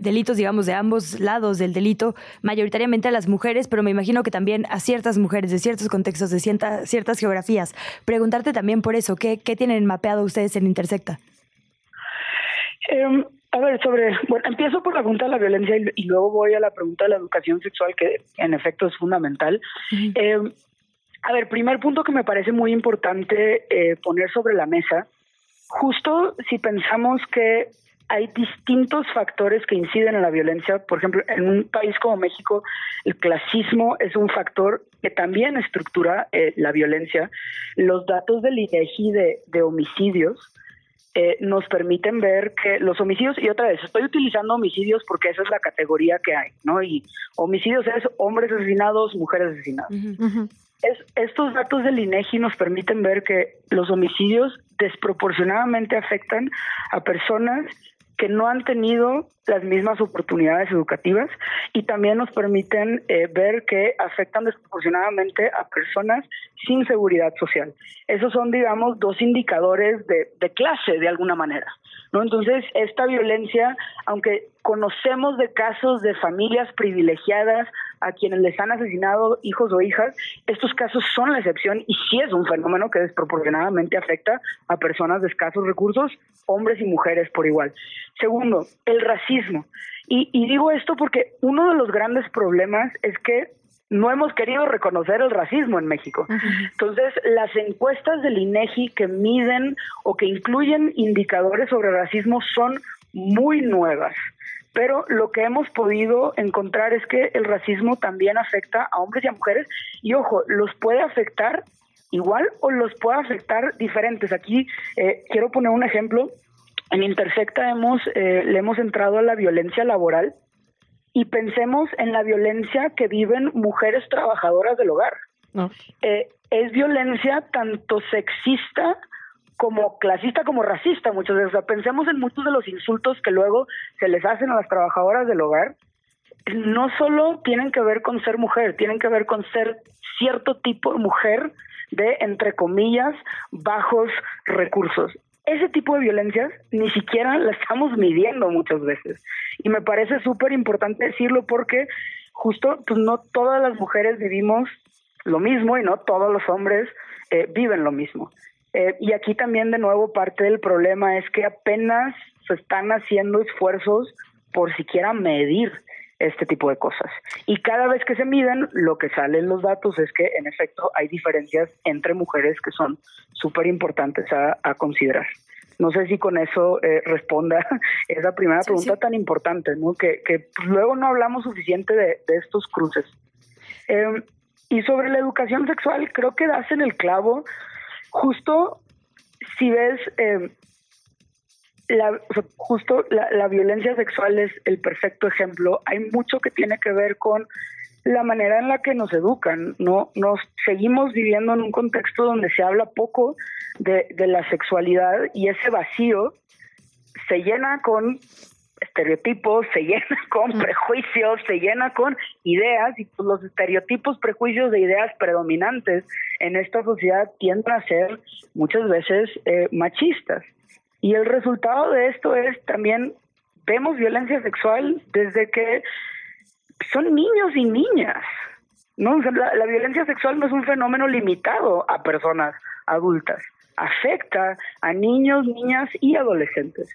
delitos, digamos, de ambos lados del delito, mayoritariamente a las mujeres, pero me imagino que también a ciertas mujeres de ciertos contextos, de ciertas geografías. Preguntarte también por eso, ¿qué, qué tienen mapeado ustedes en Intersecta? Em, a ver, sobre, bueno, empiezo por la pregunta de la violencia y, luego voy a la pregunta de la educación sexual, que en efecto es fundamental. A ver, primer punto que me parece muy importante eh, poner sobre la mesa, justo si pensamos que hay distintos factores que inciden en la violencia. Por ejemplo, en un país como México, el clasismo es un factor que también estructura eh, la violencia. Los datos del INEGI de, de homicidios eh, nos permiten ver que los homicidios, y otra vez, estoy utilizando homicidios porque esa es la categoría que hay, ¿no? Y homicidios es hombres asesinados, mujeres asesinadas estos datos del INEGI nos permiten ver que los homicidios desproporcionadamente afectan a personas que no han tenido las mismas oportunidades educativas y también nos permiten eh, ver que afectan desproporcionadamente a personas sin seguridad social. Esos son, digamos, dos indicadores de, de clase de alguna manera. ¿no? Entonces, esta violencia, aunque conocemos de casos de familias privilegiadas a quienes les han asesinado hijos o hijas. Estos casos son la excepción y sí es un fenómeno que desproporcionadamente afecta a personas de escasos recursos, hombres y mujeres por igual. Segundo, el racismo. Y, y digo esto porque uno de los grandes problemas es que no hemos querido reconocer el racismo en México. Entonces, las encuestas del INEGI que miden o que incluyen indicadores sobre racismo son muy nuevas. Pero lo que hemos podido encontrar es que el racismo también afecta a hombres y a mujeres y ojo, los puede afectar igual o los puede afectar diferentes. Aquí eh, quiero poner un ejemplo. En Intersecta hemos, eh, le hemos entrado a la violencia laboral y pensemos en la violencia que viven mujeres trabajadoras del hogar. Eh, es violencia tanto sexista como clasista como racista muchas veces. O sea, pensemos en muchos de los insultos que luego se les hacen a las trabajadoras del hogar. No solo tienen que ver con ser mujer, tienen que ver con ser cierto tipo de mujer de, entre comillas, bajos recursos ese tipo de violencias ni siquiera la estamos midiendo muchas veces. Y me parece súper importante decirlo porque justo pues no todas las mujeres vivimos lo mismo y no todos los hombres eh, viven lo mismo. Eh, y aquí también de nuevo parte del problema es que apenas se están haciendo esfuerzos por siquiera medir este tipo de cosas. Y cada vez que se miden, lo que sale en los datos es que en efecto hay diferencias entre mujeres que son súper importantes a, considerar. No sé si con eso eh, responda esa primera pregunta tan importante, ¿no? que, que pues, luego no hablamos suficiente de, estos cruces. Em, y sobre la educación sexual, creo que das en el clavo, justo si ves eh, la, justo la, violencia sexual es el perfecto ejemplo. Hay mucho que tiene que ver con la manera en la que nos educan, ¿no? Nos seguimos viviendo en un contexto donde se habla poco de, de la sexualidad y ese vacío se llena con estereotipos, se llena con prejuicios, se llena con ideas y pues los estereotipos, prejuicios de ideas predominantes en esta sociedad tienden a ser muchas veces eh, machistas. Y el resultado de esto es también, vemos violencia sexual desde que son niños y niñas. ¿no? la, violencia sexual no es un fenómeno limitado a personas adultas, afecta a niños, niñas y adolescentes.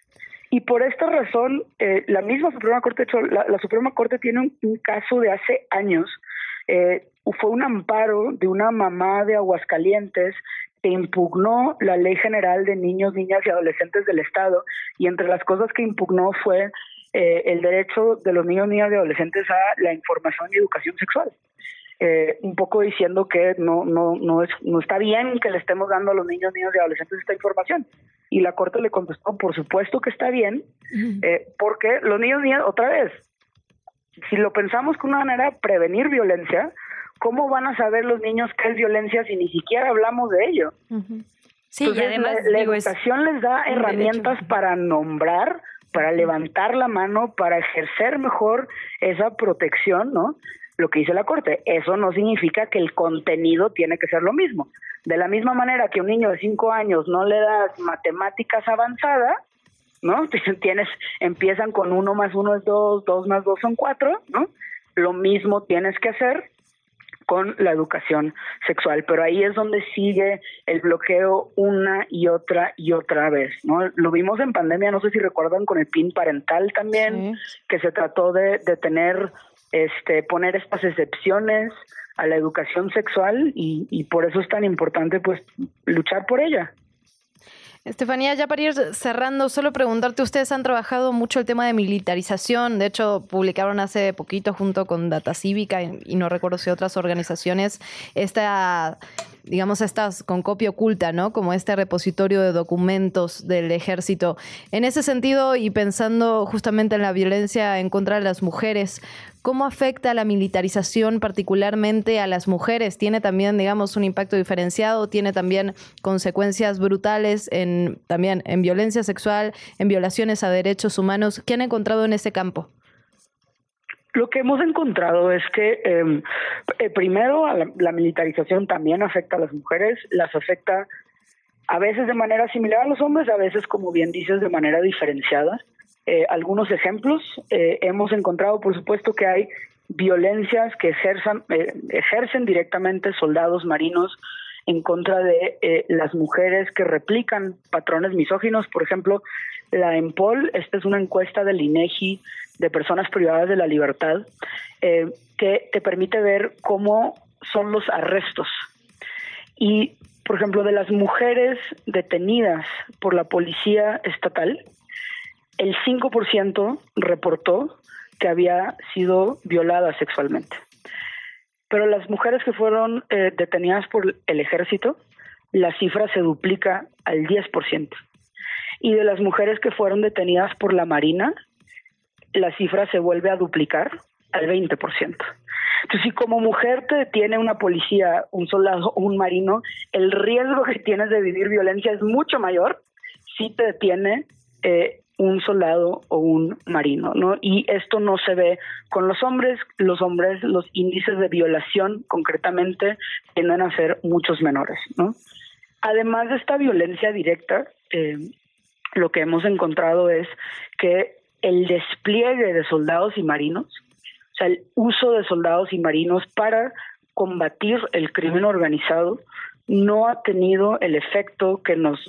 Y por esta razón, eh, la misma Suprema Corte, hecho, la, Suprema Corte tiene un, caso de hace años, eh, fue un amparo de una mamá de Aguascalientes que impugnó la Ley General de Niños, Niñas y Adolescentes del Estado y entre las cosas que impugnó fue eh, el derecho de los niños, niñas y adolescentes a la información y educación sexual. Eh, un poco diciendo que no, no, no, es, no está bien que le estemos dando a los niños, niños y adolescentes esta información. Y la Corte le contestó, por supuesto que está bien, eh, porque los niños, niñas, otra vez, si lo pensamos con una manera de prevenir violencia, ¿cómo van a saber los niños qué es violencia si ni siquiera hablamos de ello? Sí, y además la, educación les da herramientas para nombrar, para levantar la mano, para ejercer mejor esa protección, ¿no? Lo que dice la Corte, eso no significa que el contenido tiene que ser lo mismo. De la misma manera que un niño de cinco años no le das matemáticas avanzadas, ¿no? Tienes, empiezan con uno más uno es dos, dos más dos son cuatro, ¿no? Lo mismo tienes que hacer con la educación sexual, pero ahí es donde sigue el bloqueo una y otra y otra vez, ¿no? Lo vimos en pandemia, no sé si recuerdan con el PIN parental también, que se trató de, de tener, este, poner estas excepciones a la educación sexual y, y por eso es tan importante pues luchar por ella. Estefanía, ya para ir cerrando, solo preguntarte, ustedes han trabajado mucho el tema de militarización, de hecho publicaron hace poquito junto con Data Cívica y, no recuerdo si otras organizaciones, esta digamos, estas con copia oculta, ¿no? Como este repositorio de documentos del ejército. En ese sentido, y pensando justamente en la violencia en contra de las mujeres, ¿cómo afecta la militarización particularmente a las mujeres? ¿Tiene también, digamos, un impacto diferenciado? ¿Tiene también consecuencias brutales en, también en violencia sexual, en violaciones a derechos humanos? ¿Qué han encontrado en ese campo? Lo que hemos encontrado es que em, eh, primero la, militarización también afecta a las mujeres, las afecta a veces de manera similar a los hombres, a veces, como bien dices, de manera diferenciada. eh, algunos ejemplos. Eh, hemos encontrado, por supuesto, que hay violencias que ejerzan, eh, ejercen directamente soldados marinos en contra de las mujeres que replican patrones misóginos. Por ejemplo, la EMPOL, esta es una encuesta del INEGI de personas privadas de la libertad, que te permite ver cómo son los arrestos. Y, por ejemplo, de las mujeres detenidas por la policía estatal, el 5% reportó que había sido violada sexualmente. Pero las mujeres que fueron eh, detenidas por el ejército, la cifra se duplica al 10%. Y de las mujeres que fueron detenidas por la Marina, la cifra se vuelve a duplicar al 20%. Entonces, si como mujer te detiene una policía, un soldado o un marino, el riesgo que tienes de vivir violencia es mucho mayor si te detiene eh, un soldado o un marino, ¿no? Y esto no se ve con los hombres, los hombres, los índices de violación concretamente tienden a ser muchos menores, ¿no? Además de esta violencia directa, eh, lo que hemos encontrado es que el despliegue de soldados y marinos, o sea, el uso de soldados y marinos para combatir el crimen organizado, no ha tenido el efecto que nos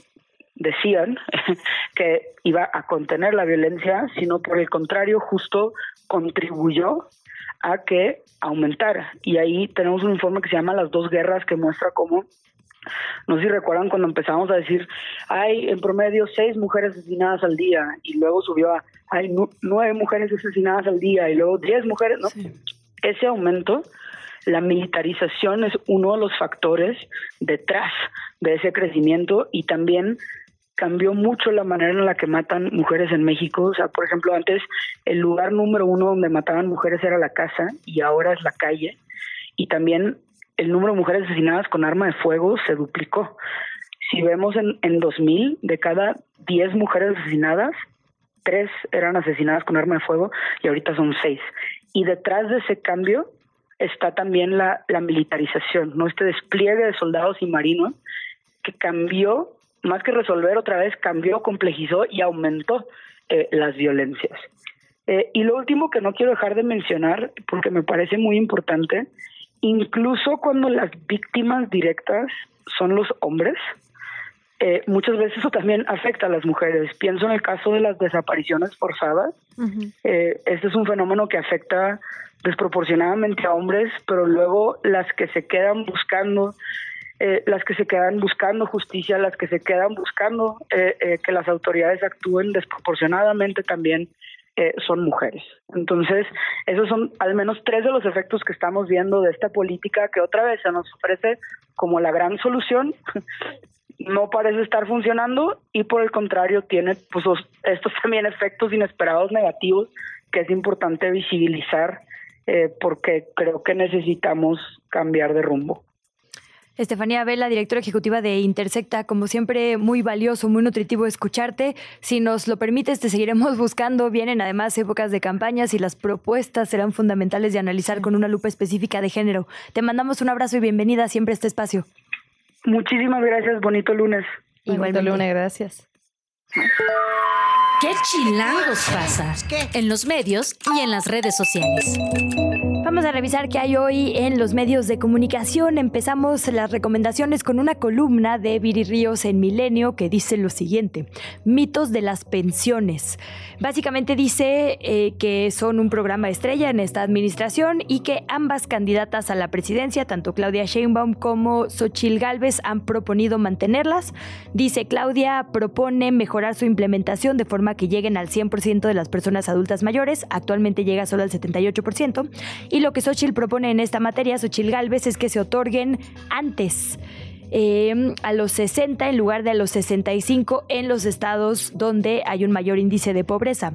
decían que iba a contener la violencia, sino por el contrario, justo contribuyó a que aumentara. Y ahí tenemos un informe que se llama Las dos guerras, que muestra cómo, no sé si recuerdan cuando empezamos a decir, hay en promedio seis mujeres asesinadas al día, y luego subió a, hay nueve mujeres asesinadas al día, y luego diez mujeres, ¿no? Ese aumento la militarización es uno de los factores detrás de ese crecimiento y también cambió mucho la manera en la que matan mujeres en México. O sea, por ejemplo, antes el lugar número uno donde mataban mujeres era la casa y ahora es la calle. Y también el número de mujeres asesinadas con arma de fuego se duplicó. Si vemos en, en 2000, de cada 10 mujeres asesinadas, 3 eran asesinadas con arma de fuego y ahorita son 6. Y detrás de ese cambio está también la, la militarización, ¿no? este despliegue de soldados y marinos que cambió más que resolver otra vez, cambió, complejizó y aumentó eh, las violencias. Eh, y lo último que no quiero dejar de mencionar, porque me parece muy importante, incluso cuando las víctimas directas son los hombres, eh, muchas veces eso también afecta a las mujeres. Pienso en el caso de las desapariciones forzadas. este es un fenómeno que afecta desproporcionadamente a hombres, pero luego las que se quedan buscando eh, las que se quedan buscando justicia, las que se quedan buscando eh, eh, que las autoridades actúen desproporcionadamente también son mujeres. Entonces, esos son al menos tres de los efectos que estamos viendo de esta política que otra vez se nos ofrece como la gran solución. no parece estar funcionando y por el contrario tiene pues estos también efectos inesperados negativos que es importante visibilizar porque creo que necesitamos cambiar de rumbo. Estefanía Vela, directora ejecutiva de Intersecta, como siempre, muy valioso, muy nutritivo escucharte. Si nos lo permites, te seguiremos buscando. Vienen además épocas de campañas y las propuestas serán fundamentales de analizar con una lupa específica de género. Te mandamos un abrazo y bienvenida siempre a este espacio. Muchísimas gracias, bonito lunes. Bonito lunes, gracias. ¿Qué chilangos pasa? En los medios y en las redes sociales. Vamos a revisar qué hay hoy en los medios de comunicación. Empezamos las recomendaciones con una columna de Viri Ríos en Milenio que dice lo siguiente: mitos de las pensiones. Básicamente dice eh, que son un programa estrella en esta administración y que ambas candidatas a la presidencia, tanto Claudia Sheinbaum como Xochil Gálvez, han proponido mantenerlas. Dice Claudia propone mejorar su implementación de forma que lleguen al 100% de las personas adultas mayores. Actualmente llega solo al 78%. Y lo que Xochitl propone en esta materia, Xochitl Galvez, es que se otorguen antes. Em, a los 60 en lugar de a los 65 en los estados donde hay un mayor índice de pobreza.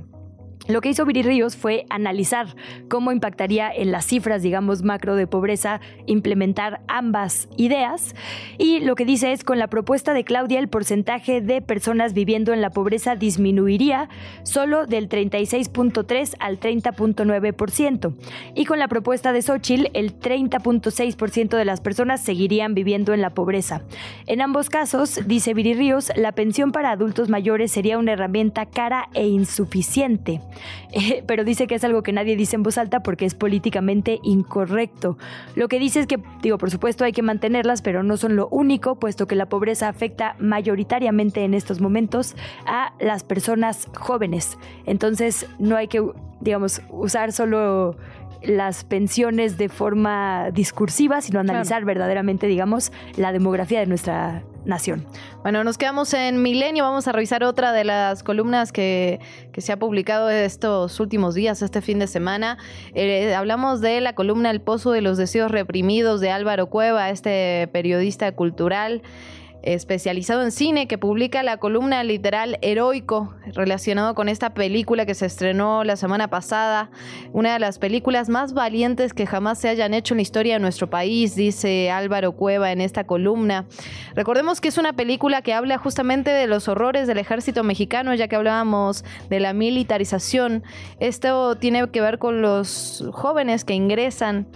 Lo que hizo Viri Ríos fue analizar cómo impactaría en las cifras, digamos, macro de pobreza implementar ambas ideas. Y lo que dice es, con la propuesta de Claudia, el porcentaje de personas viviendo en la pobreza disminuiría solo del 36.3 al 30.9%. Y con la propuesta de Xochitl, el 30.6% de las personas seguirían viviendo en la pobreza. En ambos casos, dice Viri Ríos, la pensión para adultos mayores sería una herramienta cara e insuficiente. Eh, pero dice que es algo que nadie dice en voz alta porque es políticamente incorrecto. Lo que dice es que, digo, por supuesto hay que mantenerlas, pero no son lo único, puesto que la pobreza afecta mayoritariamente en estos momentos a las personas jóvenes. Entonces no hay que, digamos, usar solo las pensiones de forma discursiva, sino analizar verdaderamente, digamos, la demografía de nuestra nación. Bueno, nos quedamos en Milenio. Vamos a revisar otra de las columnas que, se ha publicado estos últimos días, este fin de semana. Eh, hablamos de la columna El Pozo de los Deseos Reprimidos de Álvaro Cueva, este periodista cultural especializado en cine que publica la columna literal heroico relacionado con esta película que se estrenó la semana pasada, una de las películas más valientes que jamás se hayan hecho en la historia de nuestro país, dice Álvaro Cueva en esta columna. Recordemos que es una película que habla justamente de los horrores del ejército mexicano, ya que hablábamos de la militarización. Esto tiene que ver con los jóvenes que ingresan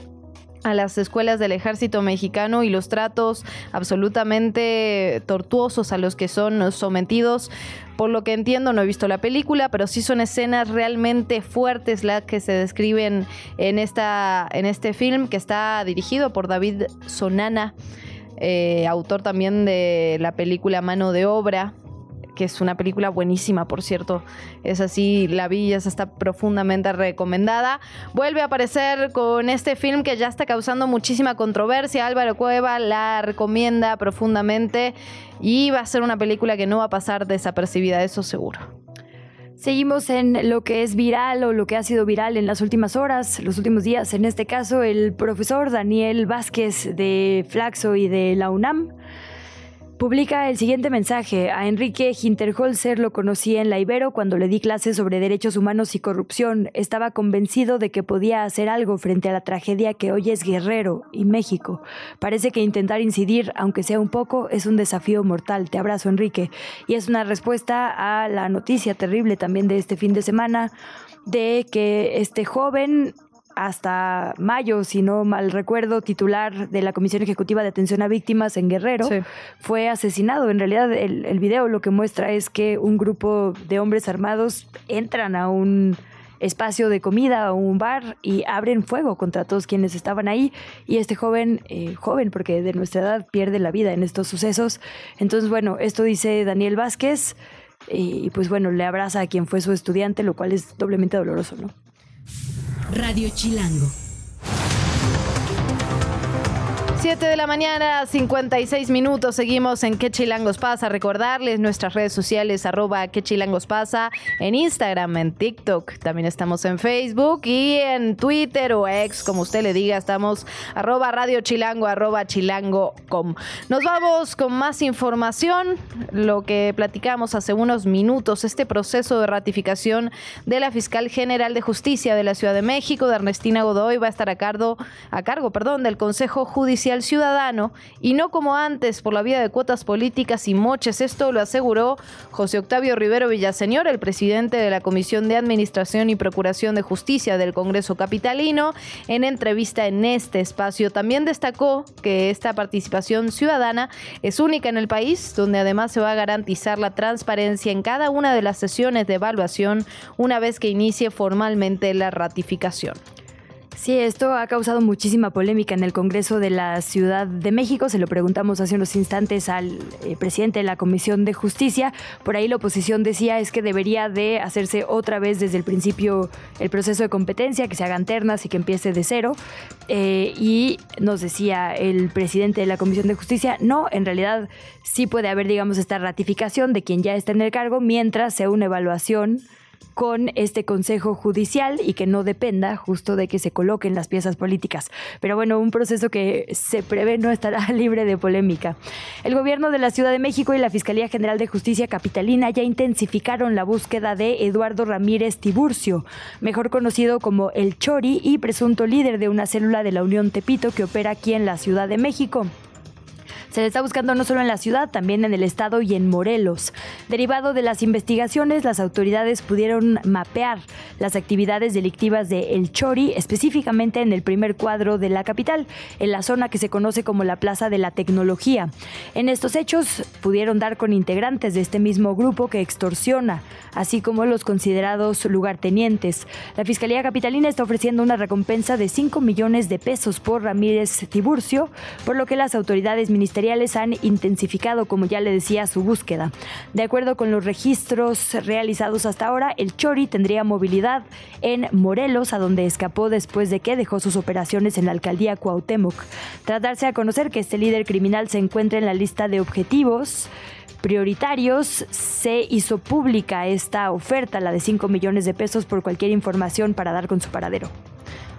a las escuelas del ejército mexicano y los tratos absolutamente tortuosos a los que son sometidos. Por lo que entiendo, no he visto la película, pero sí son escenas realmente fuertes las que se describen en, esta, en este film que está dirigido por David Sonana, eh, autor también de la película Mano de Obra, que es una película buenísima, por cierto. Es así, la vi, ya está profundamente recomendada. Vuelve a aparecer con este film que ya está causando muchísima controversia. Álvaro Cueva la recomienda profundamente y va a ser una película que no va a pasar desapercibida, eso seguro. Seguimos en lo que es viral o lo que ha sido viral en las últimas horas, los últimos días. En este caso, el profesor Daniel Vázquez de Flaxo y de la UNAM Publica el siguiente mensaje. A Enrique Hinterholzer lo conocí en la Ibero cuando le di clases sobre derechos humanos y corrupción. Estaba convencido de que podía hacer algo frente a la tragedia que hoy es Guerrero y México. Parece que intentar incidir, aunque sea un poco, es un desafío mortal. Te abrazo, Enrique. Y es una respuesta a la noticia terrible también de este fin de semana de que este joven hasta mayo, si no mal recuerdo, titular de la Comisión Ejecutiva de Atención a Víctimas en Guerrero, fue asesinado. En realidad, el, el, video lo que muestra es que un grupo de hombres armados entran a un espacio de comida o un bar y abren fuego contra todos quienes estaban ahí. Y este joven, eh, joven porque de nuestra edad pierde la vida en estos sucesos. Entonces, bueno, esto dice Daniel Vázquez y pues bueno, le abraza a quien fue su estudiante, lo cual es doblemente doloroso, ¿no? Radio Chilango. 7 de la mañana, 56 minutos. Seguimos en ¿Qué Chilangos pasa? Recordarles nuestras redes sociales, arroba ¿Qué Chilangos pasa? En Instagram, en TikTok. También estamos en Facebook y en Twitter o ex, como usted le diga. Estamos arroba Radio Chilango, arroba chilango.com. Nos vamos con más información. Lo que platicamos hace unos minutos, este proceso de ratificación de la fiscal general de justicia de la Ciudad de México, de Ernestina Godoy, va a estar a cargo, a cargo perdón, del Consejo Judicial ciudadano y no como antes por la vía de cuotas políticas y moches. Esto lo aseguró José Octavio Rivero Villaseñor, el presidente de la Comisión de Administración y Procuración de Justicia del Congreso Capitalino, en entrevista en este espacio. También destacó que esta participación ciudadana es única en el país, donde además se va a garantizar la transparencia en cada una de las sesiones de evaluación una vez que inicie formalmente la ratificación. Sí, esto ha causado muchísima polémica en el Congreso de la Ciudad de México. Se lo preguntamos hace unos instantes al eh, presidente de la Comisión de Justicia. Por ahí la oposición decía es que debería de hacerse otra vez desde el principio el proceso de competencia, que se hagan ternas y que empiece de cero. Eh, y nos decía el presidente de la Comisión de Justicia, no, en realidad sí puede haber, digamos, esta ratificación de quien ya está en el cargo mientras sea una evaluación con este Consejo Judicial y que no dependa justo de que se coloquen las piezas políticas. Pero bueno, un proceso que se prevé no estará libre de polémica. El gobierno de la Ciudad de México y la Fiscalía General de Justicia Capitalina ya intensificaron la búsqueda de Eduardo Ramírez Tiburcio, mejor conocido como El Chori y presunto líder de una célula de la Unión Tepito que opera aquí en la Ciudad de México. Se le está buscando no solo en la ciudad, también en el estado y en Morelos. Derivado de las investigaciones, las autoridades pudieron mapear las actividades delictivas de El Chori, específicamente en el primer cuadro de la capital, en la zona que se conoce como la Plaza de la Tecnología. En estos hechos pudieron dar con integrantes de este mismo grupo que extorsiona, así como los considerados lugartenientes. La Fiscalía Capitalina está ofreciendo una recompensa de 5 millones de pesos por Ramírez Tiburcio, por lo que las autoridades ministeriales han intensificado, como ya le decía, su búsqueda. De acuerdo con los registros realizados hasta ahora, el Chori tendría movilidad en Morelos, a donde escapó después de que dejó sus operaciones en la alcaldía Cuauhtémoc. Tras darse a conocer que este líder criminal se encuentra en la lista de objetivos, prioritarios, se hizo pública esta oferta, la de 5 millones de pesos por cualquier información para dar con su paradero.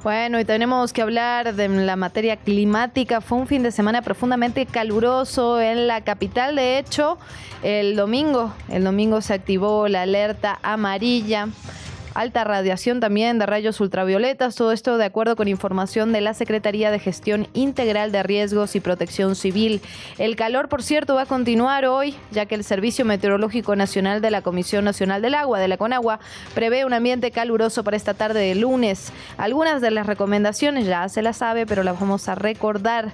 Bueno, y tenemos que hablar de la materia climática. Fue un fin de semana profundamente caluroso en la capital. De hecho, el domingo, el domingo se activó la alerta amarilla alta radiación también de rayos ultravioletas, todo esto de acuerdo con información de la Secretaría de Gestión Integral de Riesgos y Protección Civil. El calor, por cierto, va a continuar hoy, ya que el Servicio Meteorológico Nacional de la Comisión Nacional del Agua, de la CONAGUA, prevé un ambiente caluroso para esta tarde de lunes. Algunas de las recomendaciones ya se las sabe, pero las vamos a recordar.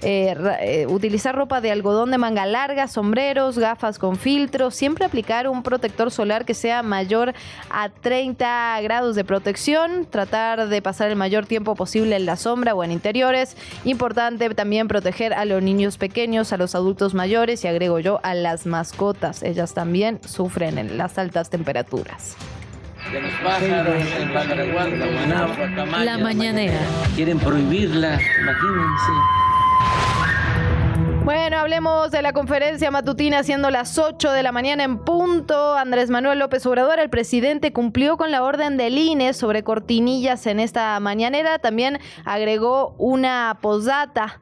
Eh, eh, utilizar ropa de algodón de manga larga, sombreros, gafas con filtro, siempre aplicar un protector solar que sea mayor a 30 grados de protección, tratar de pasar el mayor tiempo posible en la sombra o en interiores. Importante también proteger a los niños pequeños, a los adultos mayores y agrego yo a las mascotas. Ellas también sufren en las altas temperaturas. La mañanera. Quieren prohibirla, imagínense. Hablemos de la conferencia matutina siendo las 8 de la mañana en punto. Andrés Manuel López Obrador, el presidente, cumplió con la orden del INE sobre cortinillas en esta mañanera. También agregó una posdata.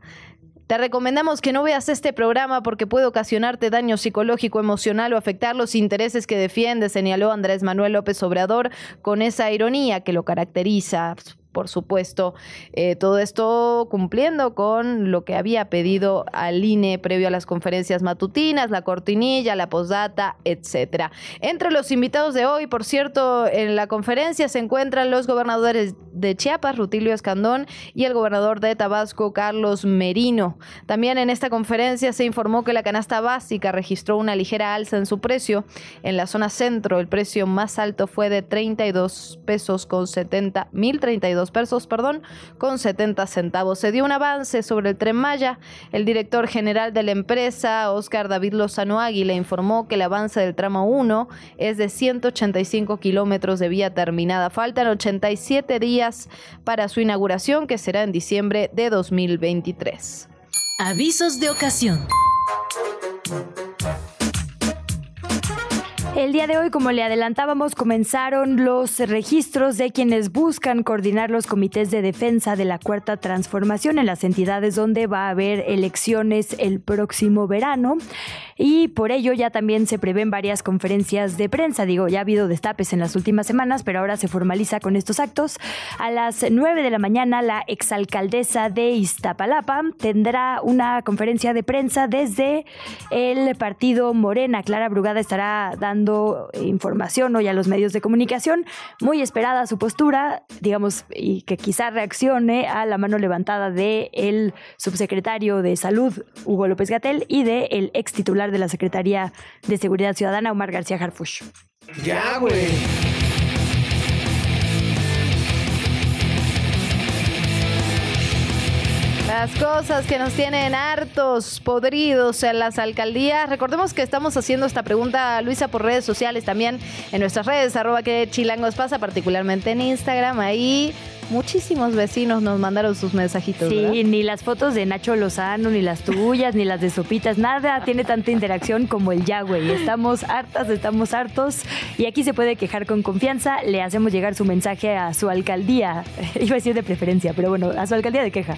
Te recomendamos que no veas este programa porque puede ocasionarte daño psicológico, emocional o afectar los intereses que defiende, señaló Andrés Manuel López Obrador con esa ironía que lo caracteriza por supuesto, eh, todo esto cumpliendo con lo que había pedido al INE previo a las conferencias matutinas, la cortinilla, la posdata, etcétera. Entre los invitados de hoy, por cierto, en la conferencia se encuentran los gobernadores de Chiapas, Rutilio Escandón, y el gobernador de Tabasco, Carlos Merino. También en esta conferencia se informó que la canasta básica registró una ligera alza en su precio. En la zona centro, el precio más alto fue de 32 pesos con 70, 1032 pesos, perdón, con 70 centavos. Se dio un avance sobre el tren Maya. El director general de la empresa, Oscar David Lozano Águila, informó que el avance del tramo 1 es de 185 kilómetros de vía terminada. Faltan 87 días para su inauguración, que será en diciembre de 2023. Avisos de ocasión. El día de hoy, como le adelantábamos, comenzaron los registros de quienes buscan coordinar los comités de defensa de la Cuarta Transformación en las entidades donde va a haber elecciones el próximo verano. Y por ello ya también se prevén varias conferencias de prensa. Digo, ya ha habido destapes en las últimas semanas, pero ahora se formaliza con estos actos. A las 9 de la mañana, la exalcaldesa de Iztapalapa tendrá una conferencia de prensa desde el partido Morena. Clara Brugada estará dando información hoy a los medios de comunicación. Muy esperada su postura, digamos, y que quizá reaccione a la mano levantada del el subsecretario de Salud, Hugo López Gatel, y del el ex titular de la Secretaría de Seguridad Ciudadana, Omar García Harfush. Ya, güey. Las cosas que nos tienen hartos, podridos en las alcaldías. Recordemos que estamos haciendo esta pregunta, Luisa, por redes sociales también, en nuestras redes, arroba que chilangos pasa, particularmente en Instagram. Ahí Muchísimos vecinos nos mandaron sus mensajitos. Sí, ni las fotos de Nacho Lozano, ni las tuyas, ni las de Sopitas, nada tiene tanta interacción como el ya, güey. Estamos hartas, estamos hartos y aquí se puede quejar con confianza. Le hacemos llegar su mensaje a su alcaldía. Iba a decir de preferencia, pero bueno, a su alcaldía de queja.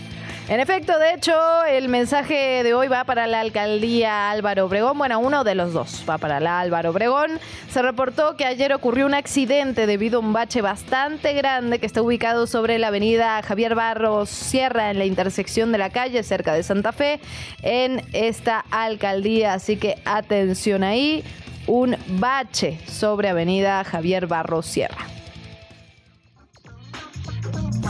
En efecto, de hecho, el mensaje de hoy va para la alcaldía Álvaro Obregón. Bueno, uno de los dos va para la Álvaro Obregón. Se reportó que ayer ocurrió un accidente debido a un bache bastante grande que está ubicado sobre la avenida Javier Barros Sierra en la intersección de la calle cerca de Santa Fe en esta alcaldía. Así que atención ahí, un bache sobre avenida Javier Barros Sierra.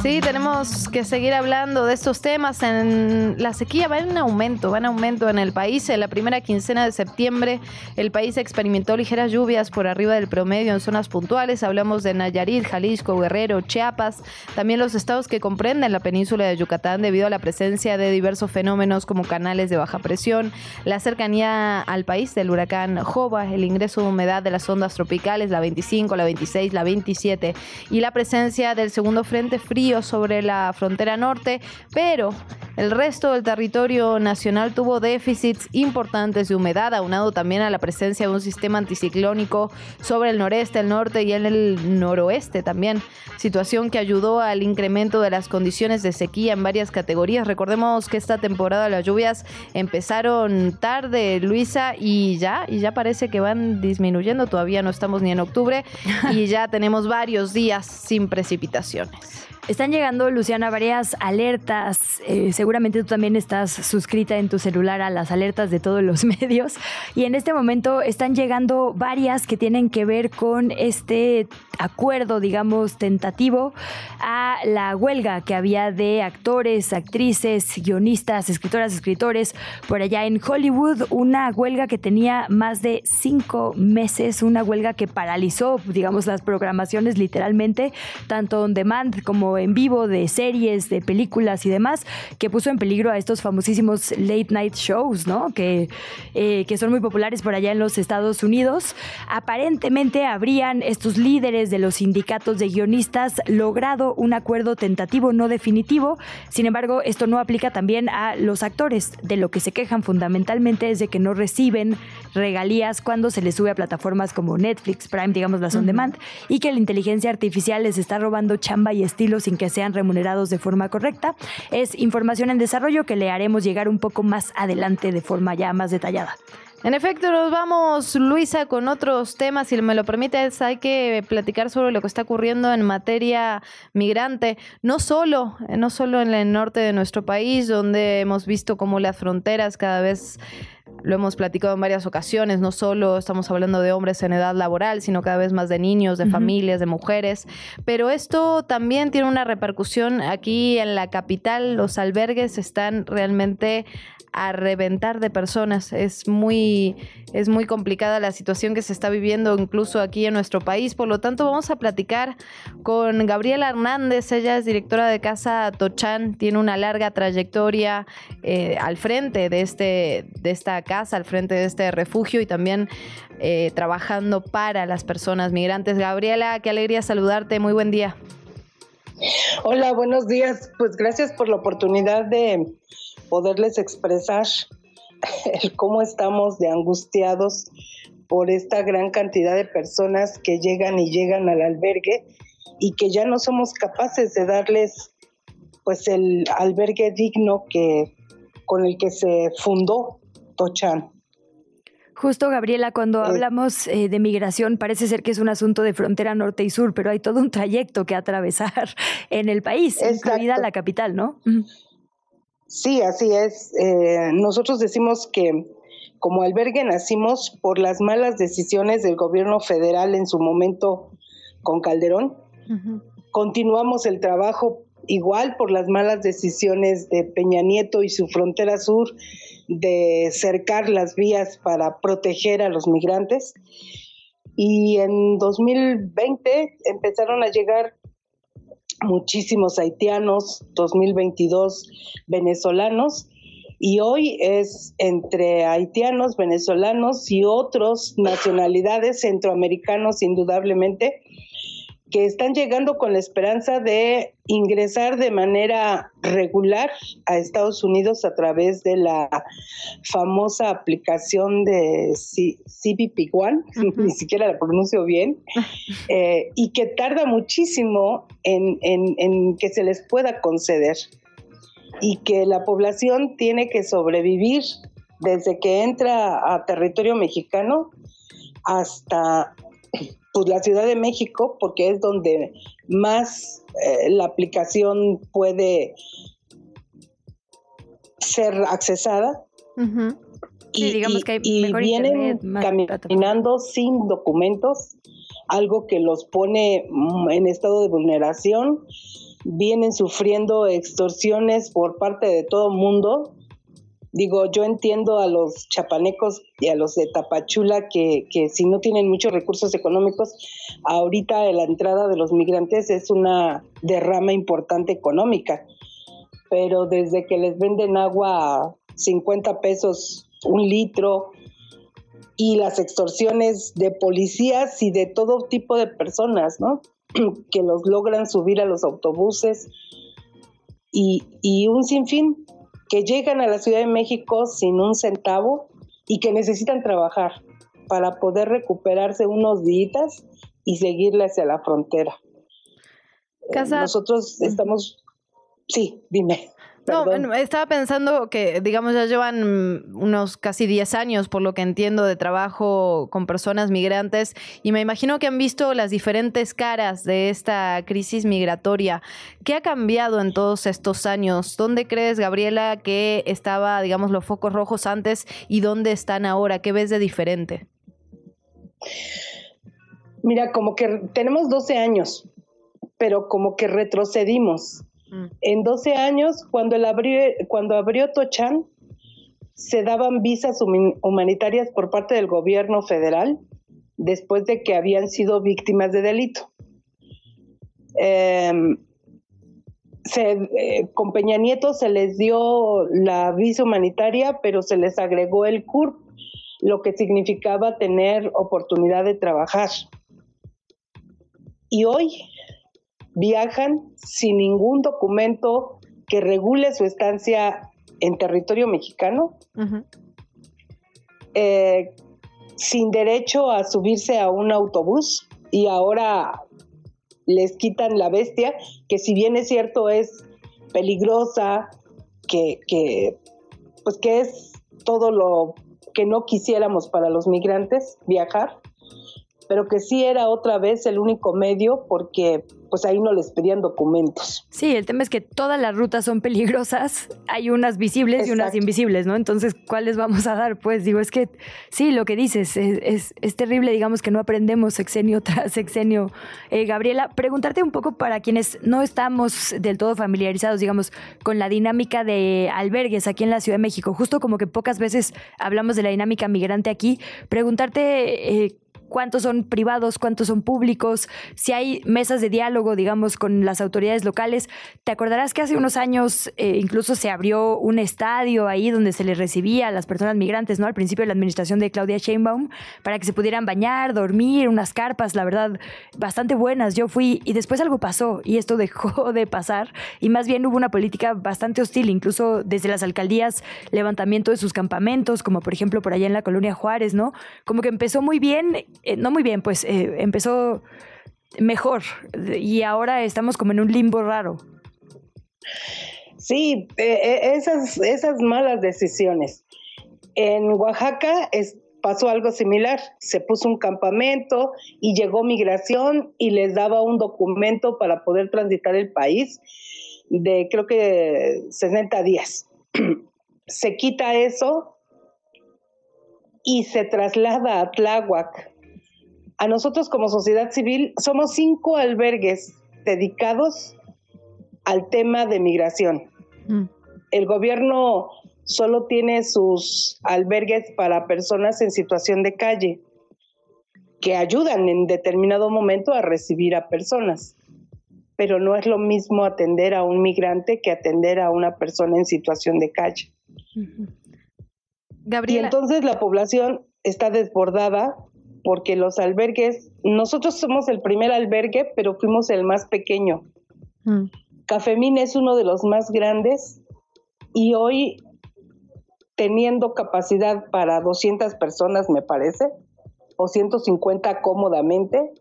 Sí, tenemos que seguir hablando de estos temas. En la sequía va en aumento, va en aumento en el país. En la primera quincena de septiembre, el país experimentó ligeras lluvias por arriba del promedio en zonas puntuales. Hablamos de Nayarit, Jalisco, Guerrero, Chiapas, también los estados que comprenden la península de Yucatán debido a la presencia de diversos fenómenos como canales de baja presión, la cercanía al país del huracán Jova, el ingreso de humedad de las ondas tropicales, la 25, la 26, la 27, y la presencia del segundo frente frío sobre la frontera norte, pero el resto del territorio nacional tuvo déficits importantes de humedad, aunado también a la presencia de un sistema anticiclónico sobre el noreste, el norte y en el noroeste también, situación que ayudó al incremento de las condiciones de sequía en varias categorías. Recordemos que esta temporada las lluvias empezaron tarde, Luisa, y ya, y ya parece que van disminuyendo, todavía no estamos ni en octubre y ya tenemos varios días sin precipitaciones. Están llegando, Luciana, varias alertas. Eh, seguramente tú también estás suscrita en tu celular a las alertas de todos los medios. Y en este momento están llegando varias que tienen que ver con este acuerdo, digamos, tentativo a la huelga que había de actores, actrices, guionistas, escritoras, escritores por allá en Hollywood. Una huelga que tenía más de cinco meses, una huelga que paralizó, digamos, las programaciones literalmente, tanto on demand como en vivo de series, de películas y demás, que puso en peligro a estos famosísimos late night shows, ¿no? Que, eh, que son muy populares por allá en los Estados Unidos. Aparentemente habrían estos líderes de los sindicatos de guionistas logrado un acuerdo tentativo no definitivo. Sin embargo, esto no aplica también a los actores. De lo que se quejan fundamentalmente es de que no reciben regalías cuando se les sube a plataformas como Netflix, Prime, digamos las on demand, y que la inteligencia artificial les está robando chamba y estilos sin que sean remunerados de forma correcta. Es información en desarrollo que le haremos llegar un poco más adelante de forma ya más detallada. En efecto, nos vamos, Luisa, con otros temas. Si me lo permites, hay que platicar sobre lo que está ocurriendo en materia migrante, no solo, no solo en el norte de nuestro país, donde hemos visto cómo las fronteras cada vez lo hemos platicado en varias ocasiones, no solo estamos hablando de hombres en edad laboral, sino cada vez más de niños, de familias, de mujeres, pero esto también tiene una repercusión aquí en la capital, los albergues están realmente a reventar de personas. Es muy, es muy complicada la situación que se está viviendo incluso aquí en nuestro país. Por lo tanto, vamos a platicar con Gabriela Hernández. Ella es directora de Casa Tochán, tiene una larga trayectoria eh, al frente de, este, de esta casa, al frente de este refugio y también eh, trabajando para las personas migrantes. Gabriela, qué alegría saludarte. Muy buen día. Hola, buenos días. Pues gracias por la oportunidad de poderles expresar el cómo estamos de angustiados por esta gran cantidad de personas que llegan y llegan al albergue y que ya no somos capaces de darles pues el albergue digno que con el que se fundó Tochan. Justo, Gabriela, cuando eh. hablamos eh, de migración, parece ser que es un asunto de frontera norte y sur, pero hay todo un trayecto que atravesar en el país, incluida la capital, ¿no? Sí, así es. Eh, nosotros decimos que como albergue nacimos por las malas decisiones del gobierno federal en su momento con Calderón. Continuamos el trabajo igual por las malas decisiones de Peña Nieto y su frontera sur de cercar las vías para proteger a los migrantes. Y en 2020 empezaron a llegar muchísimos haitianos, 2022 venezolanos, y hoy es entre haitianos, venezolanos y otros nacionalidades centroamericanos, indudablemente, que están llegando con la esperanza de ingresar de manera regular a Estados Unidos a través de la famosa aplicación de CBP One, ni siquiera la pronuncio bien, eh, y que tarda muchísimo en, en que se les pueda conceder. Y que la población tiene que sobrevivir desde que entra a territorio mexicano hasta pues la Ciudad de México, porque es donde más eh, la aplicación puede ser accesada. Y, digamos que vienen caminando sin documentos, algo que los pone mm, en estado de vulneración. Vienen sufriendo extorsiones por parte de todo el mundo Digo, yo entiendo a los chapanecos y a los de Tapachula que, que si no tienen muchos recursos económicos, ahorita la entrada de los migrantes es una derrama importante económica. Pero desde que les venden agua a 50 pesos un litro y las extorsiones de policías y de todo tipo de personas, ¿no? que los logran subir a los autobuses y, y un sinfín que llegan a la Ciudad de México sin un centavo y que necesitan trabajar para poder recuperarse unos días y seguirle hacia la frontera. Eh, nosotros estamos, sí, dime. No, estaba pensando que, digamos, ya llevan unos casi 10 años, por lo que entiendo, de trabajo con personas migrantes y me imagino que han visto las diferentes caras de esta crisis migratoria. ¿Qué ha cambiado en todos estos años? ¿Dónde crees, Gabriela, que estaba, digamos, los focos rojos antes y dónde están ahora? ¿Qué ves de diferente? Mira, como que tenemos 12 años, pero como que retrocedimos En 12 años, cuando, cuando abrió Tochan, se daban visas humanitarias por parte del gobierno federal después de que habían sido víctimas de delito. Em, eh, con Peña Nieto se les dio la visa humanitaria, pero se les agregó el CURP, lo que significaba tener oportunidad de trabajar. Y hoy viajan sin ningún documento que regule su estancia en territorio mexicano, eh, sin derecho a subirse a un autobús y ahora les quitan la bestia, que si bien es cierto es peligrosa, que, que, pues que es todo lo que no quisiéramos para los migrantes viajar, pero que sí era otra vez el único medio porque pues ahí no les pedían documentos. Sí, el tema es que todas las rutas son peligrosas, hay unas visibles y unas invisibles, ¿no? Entonces, ¿cuáles vamos a dar? Pues digo, es que sí, lo que dices, es, es, terrible, digamos, que no aprendemos sexenio tras sexenio. Eh, Gabriela, preguntarte un poco para quienes no estamos del todo familiarizados, digamos, con la dinámica de albergues aquí en la Ciudad de México, justo como que pocas veces hablamos de la dinámica migrante aquí, preguntarte... Eh, cuántos son privados, cuántos son públicos, si hay mesas de diálogo, digamos, con las autoridades locales. Te acordarás que hace unos años eh, incluso se abrió un estadio ahí donde se les recibía a las personas migrantes, ¿no? Al principio de la administración de Claudia Sheinbaum, para que se pudieran bañar, dormir, unas carpas, la verdad, bastante buenas. Yo fui y después algo pasó y esto dejó de pasar y más bien hubo una política bastante hostil, incluso desde las alcaldías, levantamiento de sus campamentos, como por ejemplo por allá en la colonia Juárez, ¿no? Como que empezó muy bien eh, no muy bien, pues eh, empezó mejor y ahora estamos como en un limbo raro. Sí, eh, esas, esas malas decisiones. En Oaxaca pasó algo similar. Se puso un campamento y llegó migración y les daba un documento para poder transitar el país de creo que 60 días. se quita eso y se traslada a Tláhuac a nosotros como sociedad civil somos cinco albergues dedicados al tema de migración. Mm. El gobierno solo tiene sus albergues para personas en situación de calle que ayudan en determinado momento a recibir a personas. Pero no es lo mismo atender a un migrante que atender a una persona en situación de calle. Y entonces la población está desbordada porque los albergues, nosotros somos el primer albergue, pero fuimos el más pequeño. Mm. Cafemín es uno de los más grandes y hoy teniendo capacidad para 200 personas, me parece, o 150 cómodamente,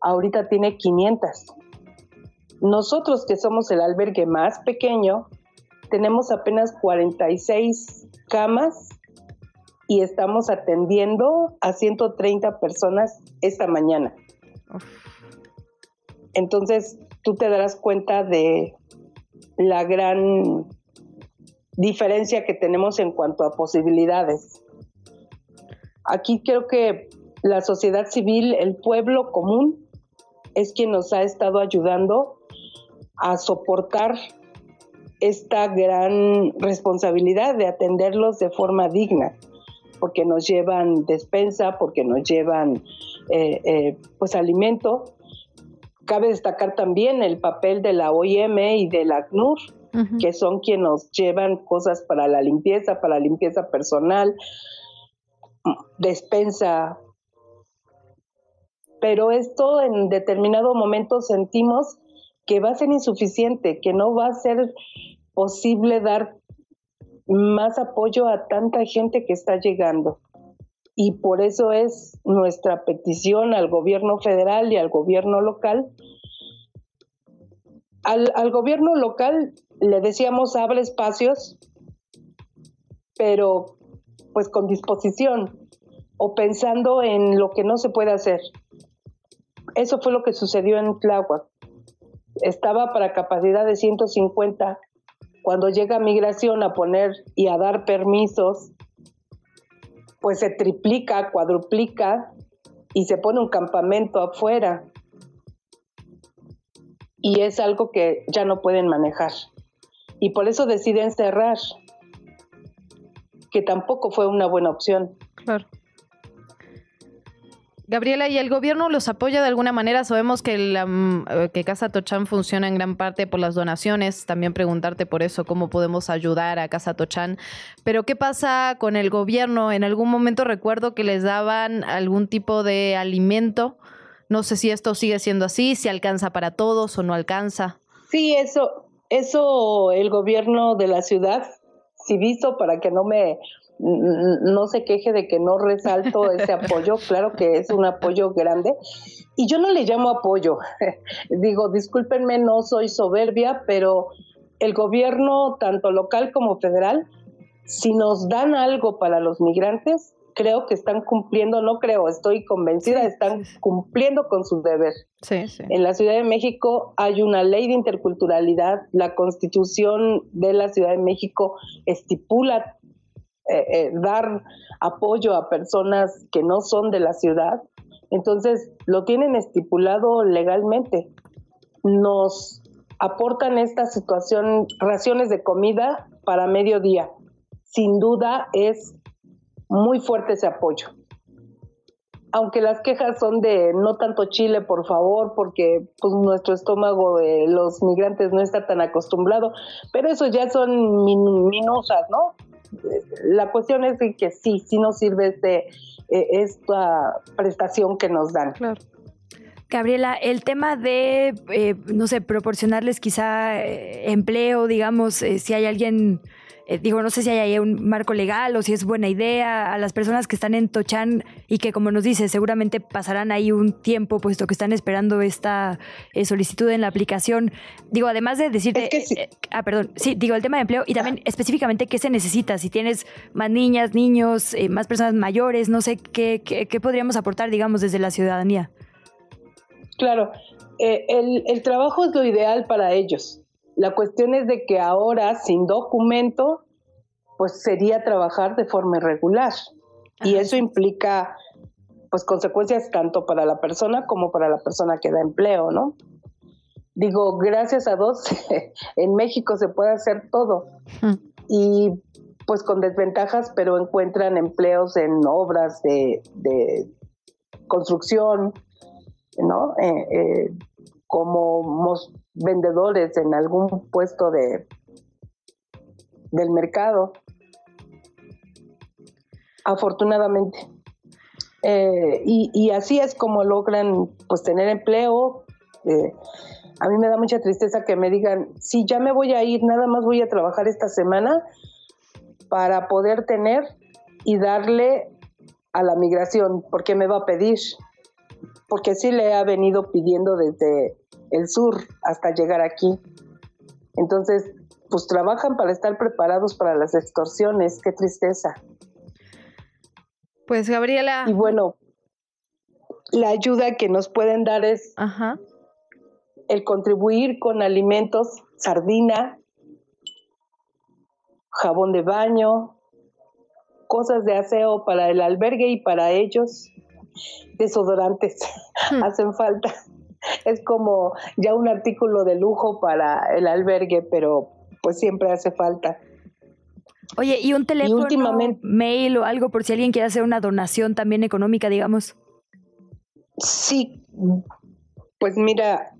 ahorita tiene 500. Nosotros que somos el albergue más pequeño, tenemos apenas 46 camas y estamos atendiendo a 130 personas esta mañana. Entonces, tú te darás cuenta de la gran diferencia que tenemos en cuanto a posibilidades. Aquí creo que la sociedad civil, el pueblo común, es quien nos ha estado ayudando a soportar esta gran responsabilidad de atenderlos de forma digna, porque nos llevan despensa, porque nos llevan eh, eh, pues alimento. Cabe destacar también el papel de la OIM y de la ACNUR, que son quienes nos llevan cosas para la limpieza, para la limpieza personal, despensa. Pero esto en determinado momento sentimos que va a ser insuficiente, que no va a ser posible dar más apoyo a tanta gente que está llegando. Y por eso es nuestra petición al gobierno federal y al gobierno local. Al, gobierno local le decíamos abre espacios, pero pues con disposición o pensando en lo que no se puede hacer. Eso fue lo que sucedió en Tláhuac estaba para capacidad de 150. Cuando llega migración a poner y a dar permisos, pues se triplica, cuadruplica y se pone un campamento afuera. Y es algo que ya no pueden manejar. Y por eso deciden cerrar, que tampoco fue una buena opción. Claro. Gabriela, ¿y el gobierno los apoya de alguna manera? Sabemos que, la, eh, Casa Tochán funciona en gran parte por las donaciones. También preguntarte por eso, cómo podemos ayudar a Casa Tochán. Pero, ¿qué pasa con el gobierno? En algún momento recuerdo que les daban algún tipo de alimento. No sé si esto sigue siendo así, si alcanza para todos o no alcanza. Sí, eso, eso el gobierno de la ciudad, si visto para que no me no se queje de que no resalto ese apoyo, claro que es un apoyo grande. Y yo no le llamo apoyo, digo, discúlpenme, no soy soberbia, pero el gobierno, tanto local como federal, si nos dan algo para los migrantes, creo que están cumpliendo, no creo, estoy convencida, están cumpliendo con su deber. En la Ciudad de México hay una ley de interculturalidad, la constitución de la Ciudad de México estipula eh, eh, dar apoyo a personas que no son de la ciudad. Entonces, lo tienen estipulado legalmente. Nos aportan esta situación, raciones de comida para mediodía. Sin duda es muy fuerte ese apoyo. Aunque las quejas son de no tanto chile, por favor, porque pues, nuestro estómago de los migrantes no está tan acostumbrado, pero eso ya son minusas, ¿no? La cuestión es que sí, sí nos sirve este, eh, esta prestación que nos dan. Claro. Gabriela, el tema de, eh, no sé, proporcionarles quizá eh, empleo, digamos, si hay alguien eh, digo, no sé si hay ahí un marco legal o si es buena idea a las personas que están en Tochán y que, como nos dice, seguramente pasarán ahí un tiempo, puesto que están esperando esta eh, solicitud en la aplicación. Digo, además de decirte. Eh, ah, perdón. Sí, digo, el tema de empleo y también específicamente qué se necesita. Si tienes más niñas, niños, más personas mayores, no sé, ¿qué, qué, podríamos aportar, digamos, desde la ciudadanía? Claro, el, el trabajo es lo ideal para ellos la cuestión es de que ahora, sin documento, pues sería trabajar de forma irregular. Y eso implica pues consecuencias tanto para la persona como para la persona que da empleo, ¿no? Digo, gracias a Dios, en México se puede hacer todo. Y pues con desventajas, pero encuentran empleos en obras de, construcción, ¿no? Eh, eh, como vendedores en algún puesto de del mercado. Afortunadamente. Eh, y, así es como logran pues tener empleo. Eh, a mí me da mucha tristeza que me digan, si ya me voy a ir, nada más voy a trabajar esta semana para poder tener y darle a la migración, porque me va a pedir, porque sí le ha venido pidiendo desde el sur hasta llegar aquí. Entonces, pues trabajan para estar preparados para las extorsiones, qué tristeza. Pues Gabriela. Y bueno, la ayuda que nos pueden dar es el contribuir con alimentos, sardina, jabón de baño, cosas de aseo para el albergue y para ellos, desodorantes, hmm. hacen falta. Es como ya un artículo de lujo para el albergue, pero pues siempre hace falta. Oye, ¿y un teléfono, mail o algo por si alguien quiere hacer una donación también económica, digamos? Sí, pues mira,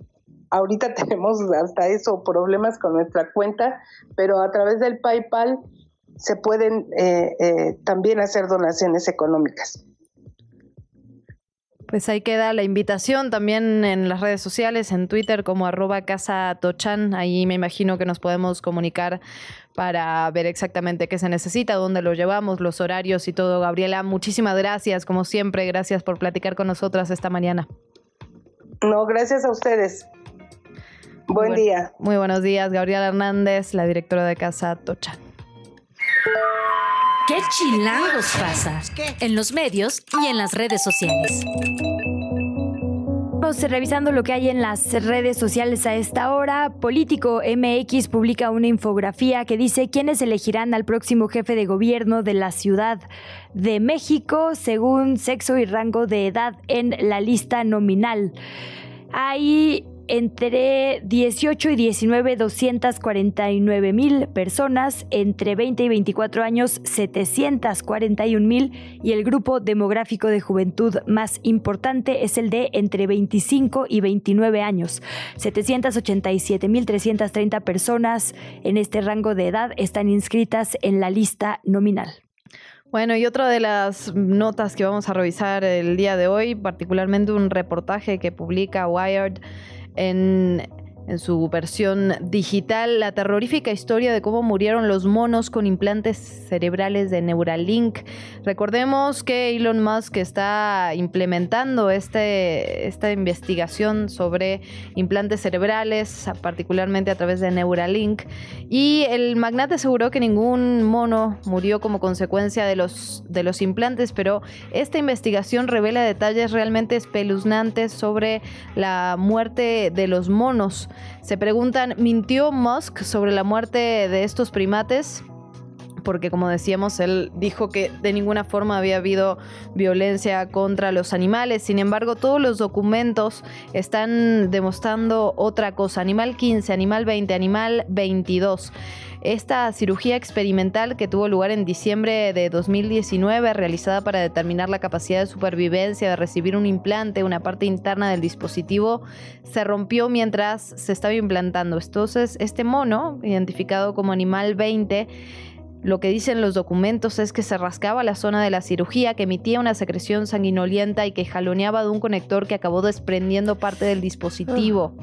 ahorita tenemos hasta eso problemas con nuestra cuenta, pero a través del PayPal se pueden eh, eh, también hacer donaciones económicas. Pues ahí queda la invitación también en las redes sociales, en Twitter como arroba casa tochan. Ahí me imagino que nos podemos comunicar para ver exactamente qué se necesita, dónde lo llevamos, los horarios y todo. Gabriela, muchísimas gracias, como siempre, gracias por platicar con nosotras esta mañana. No, gracias a ustedes. Buen día. Muy buenos días, Gabriela Hernández, la directora de Casa Tochan. ¿Qué chilangos pasa? En los medios y en las redes sociales. Vamos revisando lo que hay en las redes sociales a esta hora. Político MX publica una infografía que dice quiénes elegirán al próximo jefe de gobierno de la Ciudad de México según sexo y rango de edad en la lista nominal. Hay entre 18 y 19, 249 mil personas, entre 20 y 24 años, 741 mil, y el grupo demográfico de juventud más importante es el de entre 25 y 29 años. 787 mil 330 personas en este rango de edad están inscritas en la lista nominal. Bueno, y otra de las notas que vamos a revisar el día de hoy, particularmente un reportaje que publica Wired en en su versión digital la terrorífica historia de cómo murieron los monos con implantes cerebrales de Neuralink. Recordemos que Elon Musk está implementando este, esta investigación sobre implantes cerebrales, particularmente a través de Neuralink, y el magnate aseguró que ningún mono murió como consecuencia de los, de los implantes, pero esta investigación revela detalles realmente espeluznantes sobre la muerte de los monos. Se preguntan, ¿mintió Musk sobre la muerte de estos primates? porque como decíamos, él dijo que de ninguna forma había habido violencia contra los animales. Sin embargo, todos los documentos están demostrando otra cosa. Animal 15, animal 20, animal 22. Esta cirugía experimental que tuvo lugar en diciembre de 2019, realizada para determinar la capacidad de supervivencia de recibir un implante, una parte interna del dispositivo, se rompió mientras se estaba implantando. Entonces, este mono, identificado como animal 20, lo que dicen los documentos es que se rascaba la zona de la cirugía, que emitía una secreción sanguinolienta y que jaloneaba de un conector que acabó desprendiendo parte del dispositivo.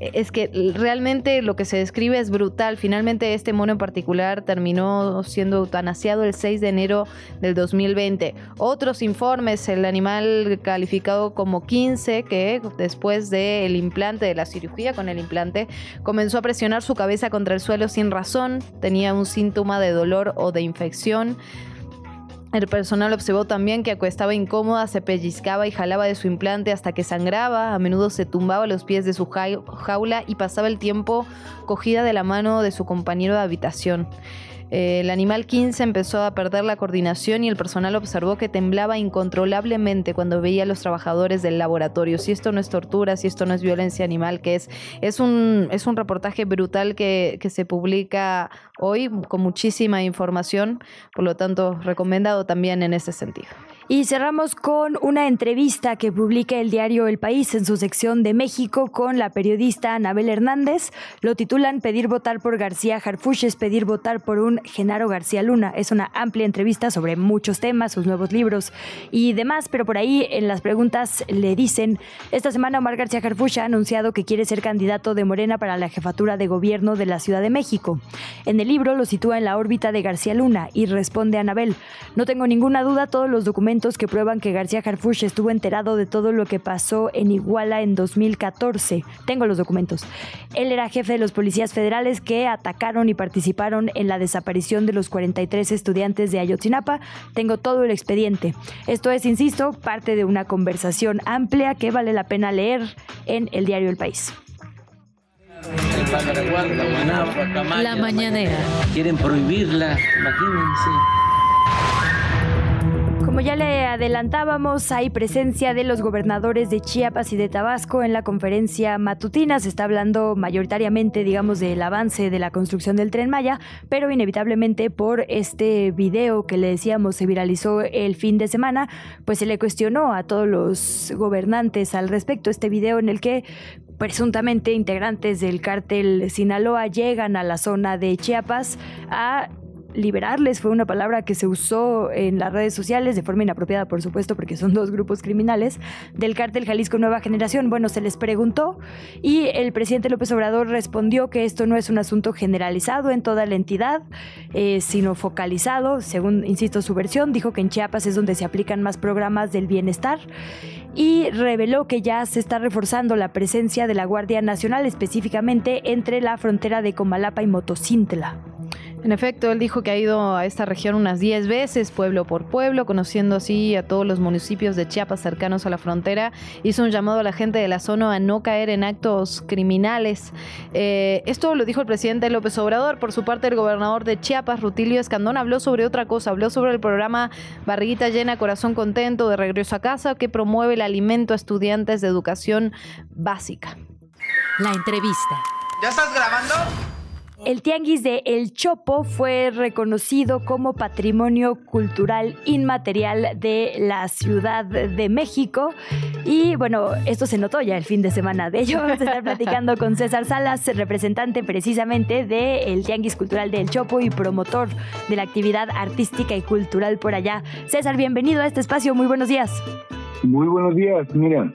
Eh, es que realmente lo que se describe es brutal. Finalmente este mono en particular terminó siendo eutanasiado el 6 de enero del 2020. Otros informes, el animal calificado como 15, que después del implante, de la cirugía con el implante, comenzó a presionar su cabeza contra el suelo sin razón, tenía un síntoma de dolor o de infección. El personal observó también que estaba incómoda, se pellizcaba y jalaba de su implante hasta que sangraba, a menudo se tumbaba los pies de su jaula y pasaba el tiempo cogida de la mano de su compañero de habitación. Eh, el animal 15 empezó a perder la coordinación y el personal observó que temblaba incontrolablemente cuando veía a los trabajadores del laboratorio. Si esto no es tortura, si esto no es violencia animal, que es? Es un, es un reportaje brutal que, que se publica hoy con muchísima información, por lo tanto, recomendado también en ese sentido. Y cerramos con una entrevista que publica el diario El País en su sección de México con la periodista Anabel Hernández. Lo titulan Pedir votar por García Harfuches, pedir votar por un Genaro García Luna. Es una amplia entrevista sobre muchos temas, sus nuevos libros y demás, pero por ahí en las preguntas le dicen, esta semana Omar García Harfuch ha anunciado que quiere ser candidato de Morena para la jefatura de gobierno de la Ciudad de México. En el libro lo sitúa en la órbita de García Luna y responde Anabel, no tengo ninguna duda, todos los documentos que prueban que García Harfuch estuvo enterado de todo lo que pasó en Iguala en 2014. Tengo los documentos. Él era jefe de los policías federales que atacaron y participaron en la desaparición de los 43 estudiantes de Ayotzinapa. Tengo todo el expediente. Esto es, insisto, parte de una conversación amplia que vale la pena leer en el diario El País. La mañanera. Quieren prohibirla, imagínense. Como ya le adelantábamos, hay presencia de los gobernadores de Chiapas y de Tabasco en la conferencia matutina. Se está hablando mayoritariamente, digamos, del avance de la construcción del tren Maya, pero inevitablemente por este video que le decíamos se viralizó el fin de semana, pues se le cuestionó a todos los gobernantes al respecto. Este video en el que presuntamente integrantes del cártel Sinaloa llegan a la zona de Chiapas a liberarles fue una palabra que se usó en las redes sociales de forma inapropiada, por supuesto, porque son dos grupos criminales del cártel Jalisco Nueva Generación. Bueno, se les preguntó y el presidente López Obrador respondió que esto no es un asunto generalizado en toda la entidad, eh, sino focalizado, según, insisto, su versión. Dijo que en Chiapas es donde se aplican más programas del bienestar y reveló que ya se está reforzando la presencia de la Guardia Nacional, específicamente entre la frontera de Comalapa y Motocintla. En efecto, él dijo que ha ido a esta región unas 10 veces, pueblo por pueblo, conociendo así a todos los municipios de Chiapas cercanos a la frontera. Hizo un llamado a la gente de la zona a no caer en actos criminales. Eh, esto lo dijo el presidente López Obrador. Por su parte, el gobernador de Chiapas, Rutilio Escandón, habló sobre otra cosa. Habló sobre el programa Barriguita Llena, Corazón Contento de Regreso a Casa, que promueve el alimento a estudiantes de educación básica. La entrevista. ¿Ya estás grabando? El Tianguis de El Chopo fue reconocido como Patrimonio Cultural Inmaterial de la Ciudad de México. Y bueno, esto se notó ya el fin de semana. De ello vamos a estar platicando con César Salas, representante precisamente del Tianguis Cultural de El Chopo y promotor de la actividad artística y cultural por allá. César, bienvenido a este espacio. Muy buenos días. Muy buenos días, Miriam.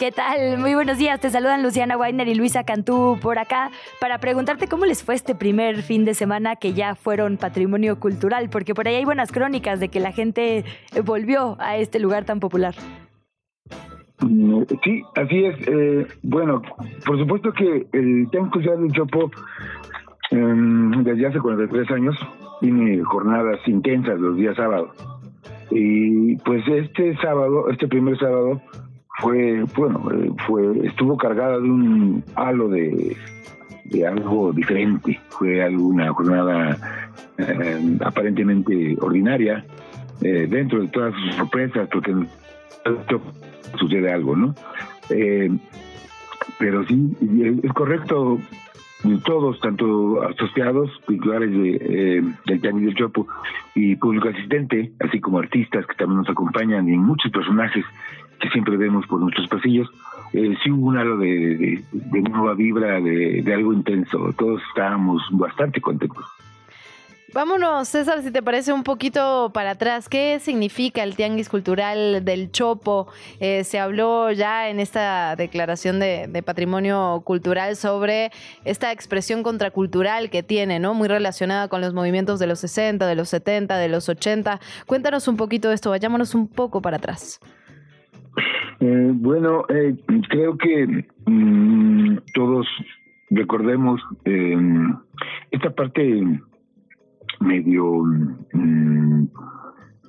¿Qué tal? Muy buenos días. Te saludan Luciana Weiner y Luisa Cantú por acá para preguntarte cómo les fue este primer fin de semana que ya fueron patrimonio cultural, porque por ahí hay buenas crónicas de que la gente volvió a este lugar tan popular. Sí, así es. Eh, bueno, por supuesto que el Tianguis Cultural del Chopo, em, desde hace 43 años, tiene jornadas intensas los días sábados. Y pues este sábado, este primer sábado, fue, bueno, eh, fue, estuvo cargada de un halo de, algo diferente. Fue alguna jornada eh, aparentemente ordinaria, eh, dentro de todas sus sorpresas, porque sucede algo, ¿no? Eh, pero sí, es correcto, todos, tanto asociados, titulares de, del Tianguis del Chopo y público asistente, así como artistas que también nos acompañan y muchos personajes que siempre vemos por nuestros pasillos, eh, sí hubo un halo de, de, de nueva vibra, de, algo intenso. Todos estábamos bastante contentos. Vámonos, César, si te parece un poquito para atrás. ¿Qué significa el Tianguis Cultural del Chopo? Eh, se habló ya en esta declaración de, de, patrimonio cultural sobre esta expresión contracultural que tiene, ¿no? Muy relacionada con los movimientos de los 60, de los 70, de los 80. Cuéntanos un poquito de esto, vayámonos un poco para atrás. Eh, bueno, eh, creo que mmm, todos recordemos eh, esta parte medio mmm,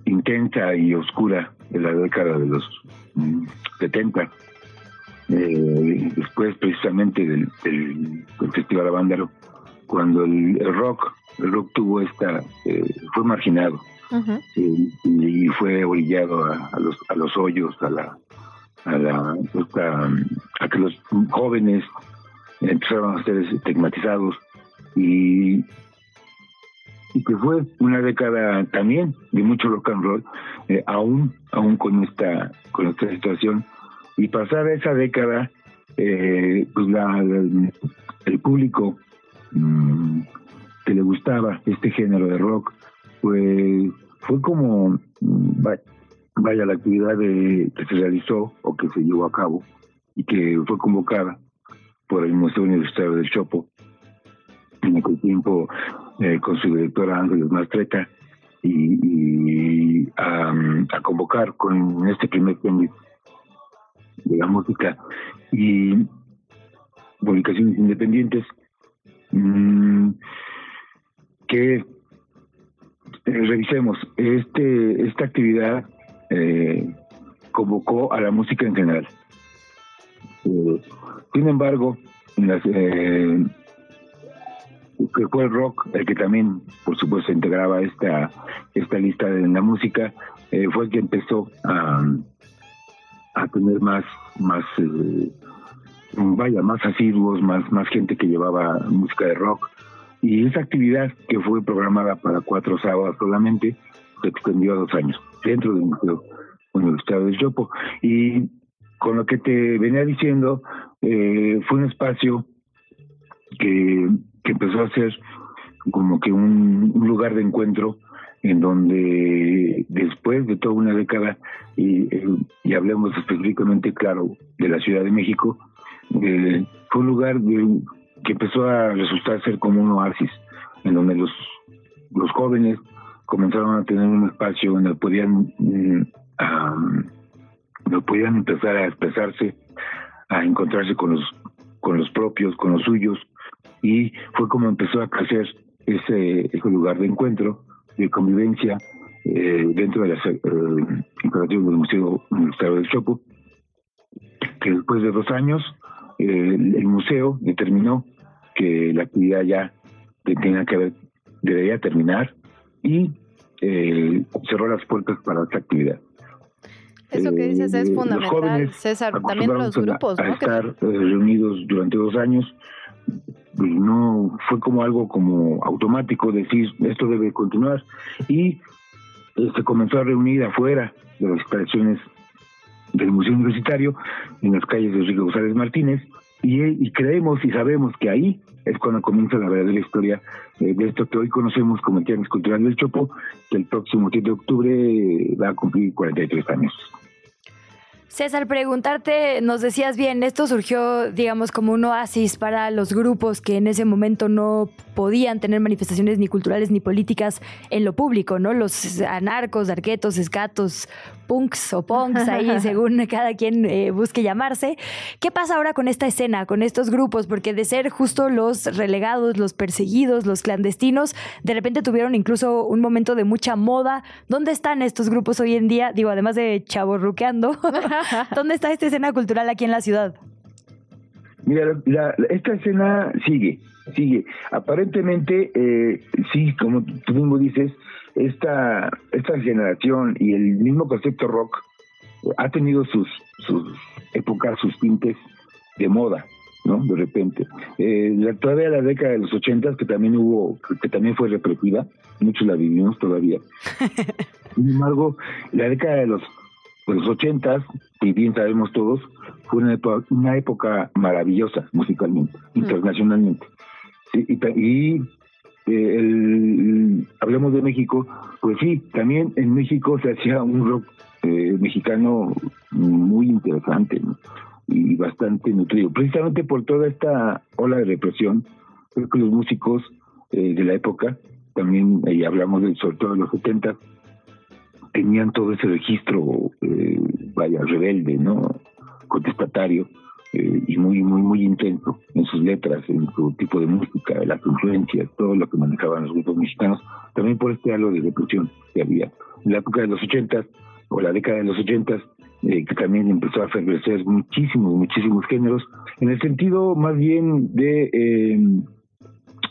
intensa y oscura de la década de los mmm, 70. Eh, después precisamente del, del, del Festival Avándaro, cuando el, el, rock, el rock tuvo esta, eh, fue marginado uh -huh. y, y, fue orillado a, a, los, a los hoyos, a la, a, la, a, a que los jóvenes empezaron a ser estigmatizados y y que fue una década también de mucho rock and roll, eh, aún, aún con esta, con esta situación. Y pasada esa década, eh, pues la, el público mm, que le gustaba este género de rock, pues fue como, mm, vaya, la actividad de, que se realizó o que se llevó a cabo y que fue convocada por el Museo Universitario del Chopo en aquel tiempo eh, con su directora Ángeles Mastreta y, a, convocar con este primer premio de la música y publicaciones independientes mm, que eh, revisemos este esta actividad eh, convocó a la música en general. Sin embargo las que fue el rock el que también, por supuesto, integraba esta esta lista de la música, eh, fue el que empezó a, a tener más más eh, vaya más asiduos, más más gente que llevaba música de rock. Y esa actividad que fue programada para cuatro sábados solamente se extendió a dos años dentro del Museo Universitario del Chopo y con lo que te venía diciendo eh, fue un espacio que que empezó a ser como que un, lugar de encuentro en donde después de toda una década, y, y hablemos específicamente, claro, de la Ciudad de México, eh, fue un lugar que empezó a resultar ser como un oasis, en donde los, los jóvenes comenzaron a tener un espacio donde podían, mm, podían empezar a expresarse, a encontrarse con los, con los propios, con los suyos, y fue como empezó a crecer ese, lugar de encuentro, de convivencia eh, dentro de las eh, del Museo Universitario del Chopo, que después de dos años eh, el, museo determinó que la actividad ya tenía que haber, debería terminar y eh, cerró las puertas para esta actividad. Eso que dices es fundamental, César. También los grupos, a, estar reunidos durante dos años no fue como algo como automático decir esto debe continuar y eh, se comenzó a reunir afuera de las instalaciones del Museo Universitario en las calles de Enrique González Martínez y, creemos y sabemos que ahí es cuando comienza la verdadera historia eh, de esto que hoy conocemos como el Tiernes Cultural del Chopo, que el próximo 7 de octubre va a cumplir 43 años. César, preguntarte, nos decías bien, esto surgió, digamos, como un oasis para los grupos que en ese momento no podían tener manifestaciones ni culturales ni políticas en lo público, ¿no? Los anarcos, arquetos, escatos, punks o punks, ahí según cada quien eh, busque llamarse. ¿Qué pasa ahora con esta escena, con estos grupos? Porque de ser justo los relegados, los perseguidos, los clandestinos, de repente tuvieron incluso un momento de mucha moda. ¿Dónde están estos grupos hoy en día? Digo, además de chaborruqueando, ¿dónde está esta escena cultural aquí en la ciudad? Mira, esta escena sigue, sigue. Aparentemente, eh, sí, como tú mismo dices, esta, esta generación y el mismo concepto rock ha tenido sus, sus épocas, sus tintes de moda, ¿no? De repente. Eh, la, todavía la década de los ochentas, que también hubo, que también fue repetida, muchos la vivimos todavía. Sin embargo, la década de los, de los ochentas, y bien sabemos todos, fue una época, una época maravillosa musicalmente, internacionalmente. y, y eh, el, hablemos de México, pues sí, también en México se hacía un rock eh, mexicano muy interesante y bastante nutrido, precisamente por toda esta ola de represión. Creo que los músicos eh, de la época, también ahí hablamos de, sobre todo de los 70, tenían todo ese registro, vaya, rebelde, ¿no? Contestatario eh, y muy, muy, muy intenso en sus letras, en su tipo de música, las influencias, todo lo que manejaban los grupos mexicanos, también por este halo de depresión que había. En la época de los ochentas, o la década de los ochentas, eh, que también empezó a crecer muchísimos, muchísimos géneros, en el sentido más bien de eh,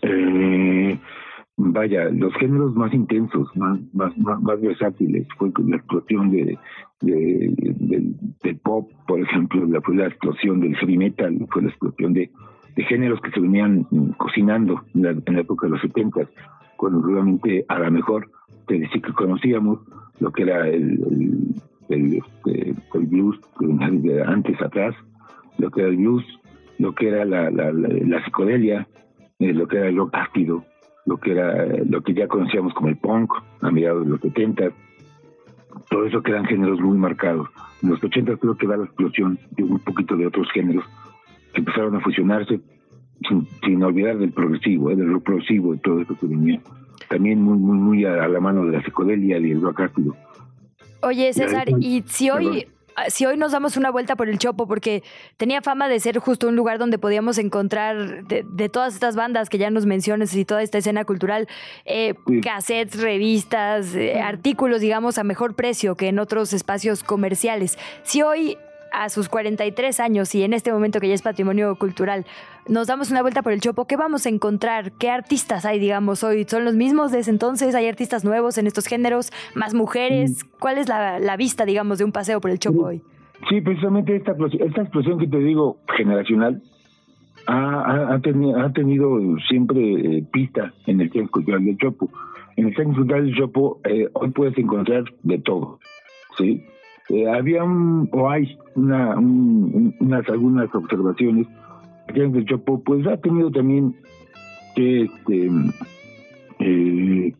eh vaya, los géneros más intensos, más, más, versátiles, fue la explosión de, pop, por ejemplo, la, fue la explosión del heavy metal, fue la explosión de, géneros que se venían cocinando en la, época de los 70, cuando realmente a lo mejor te decía que conocíamos lo que era el, este, blues de antes atrás, lo que era el blues, lo que era la, la, la, psicodelia, eh, lo que era el rock ácido, lo que era lo que ya conocíamos como el punk a mediados de los 70, todo eso que eran géneros muy marcados. En los 80 creo que da la explosión de un poquito de otros géneros que empezaron a fusionarse sin, olvidar del progresivo, ¿eh? del rock progresivo y todo eso que venía. También muy, muy, muy a, la mano de la psicodelia y el rock ácido. Oye, César, y si hoy si hoy nos damos una vuelta por el Chopo, porque tenía fama de ser justo un lugar donde podíamos encontrar de, todas estas bandas que ya nos mencionas y toda esta escena cultural, eh, cassettes, revistas, eh, artículos, digamos, a mejor precio que en otros espacios comerciales. Si hoy a sus 43 años y en este momento que ya es patrimonio cultural, nos damos una vuelta por el Chopo, ¿qué vamos a encontrar? ¿Qué artistas hay, digamos, hoy? ¿Son los mismos desde entonces? ¿Hay artistas nuevos en estos géneros? ¿Más mujeres? Mm. ¿Cuál es la, vista, digamos, de un paseo por el Chopo hoy? Sí, precisamente esta, esta explosión que te digo, generacional, ha, tenido, siempre eh, pista en el Centro Cultural del Chopo. En el Centro Cultural del Chopo eh, hoy puedes encontrar de todo, ¿sí? Eh, había un, o hay una, unas algunas observaciones que el Chopo pues ha tenido también que este eh,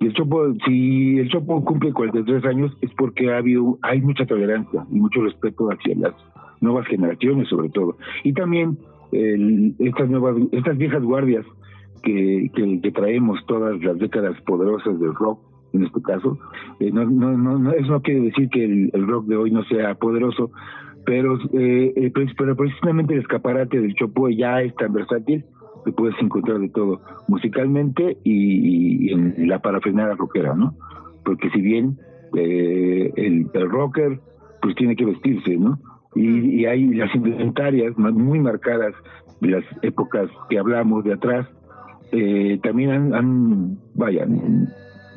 el Chopo, si el Chopo cumple 43 años es porque ha habido, hay mucha tolerancia y mucho respeto hacia las nuevas generaciones sobre todo. Y también estas nuevas, estas viejas guardias que, que, traemos todas las décadas poderosas del rock, en este caso. Eh, no, no, no, eso no quiere decir que el, rock de hoy no sea poderoso, pero, eh, eh pero precisamente el escaparate del Chopo ya es tan versátil que puedes encontrar de todo, musicalmente y, en la parafernalia rockera, ¿no? Porque si bien eh, el, rocker pues tiene que vestirse, ¿no? Y, y hay las inventarias muy marcadas de las épocas que hablamos de atrás, eh, también han, han vaya,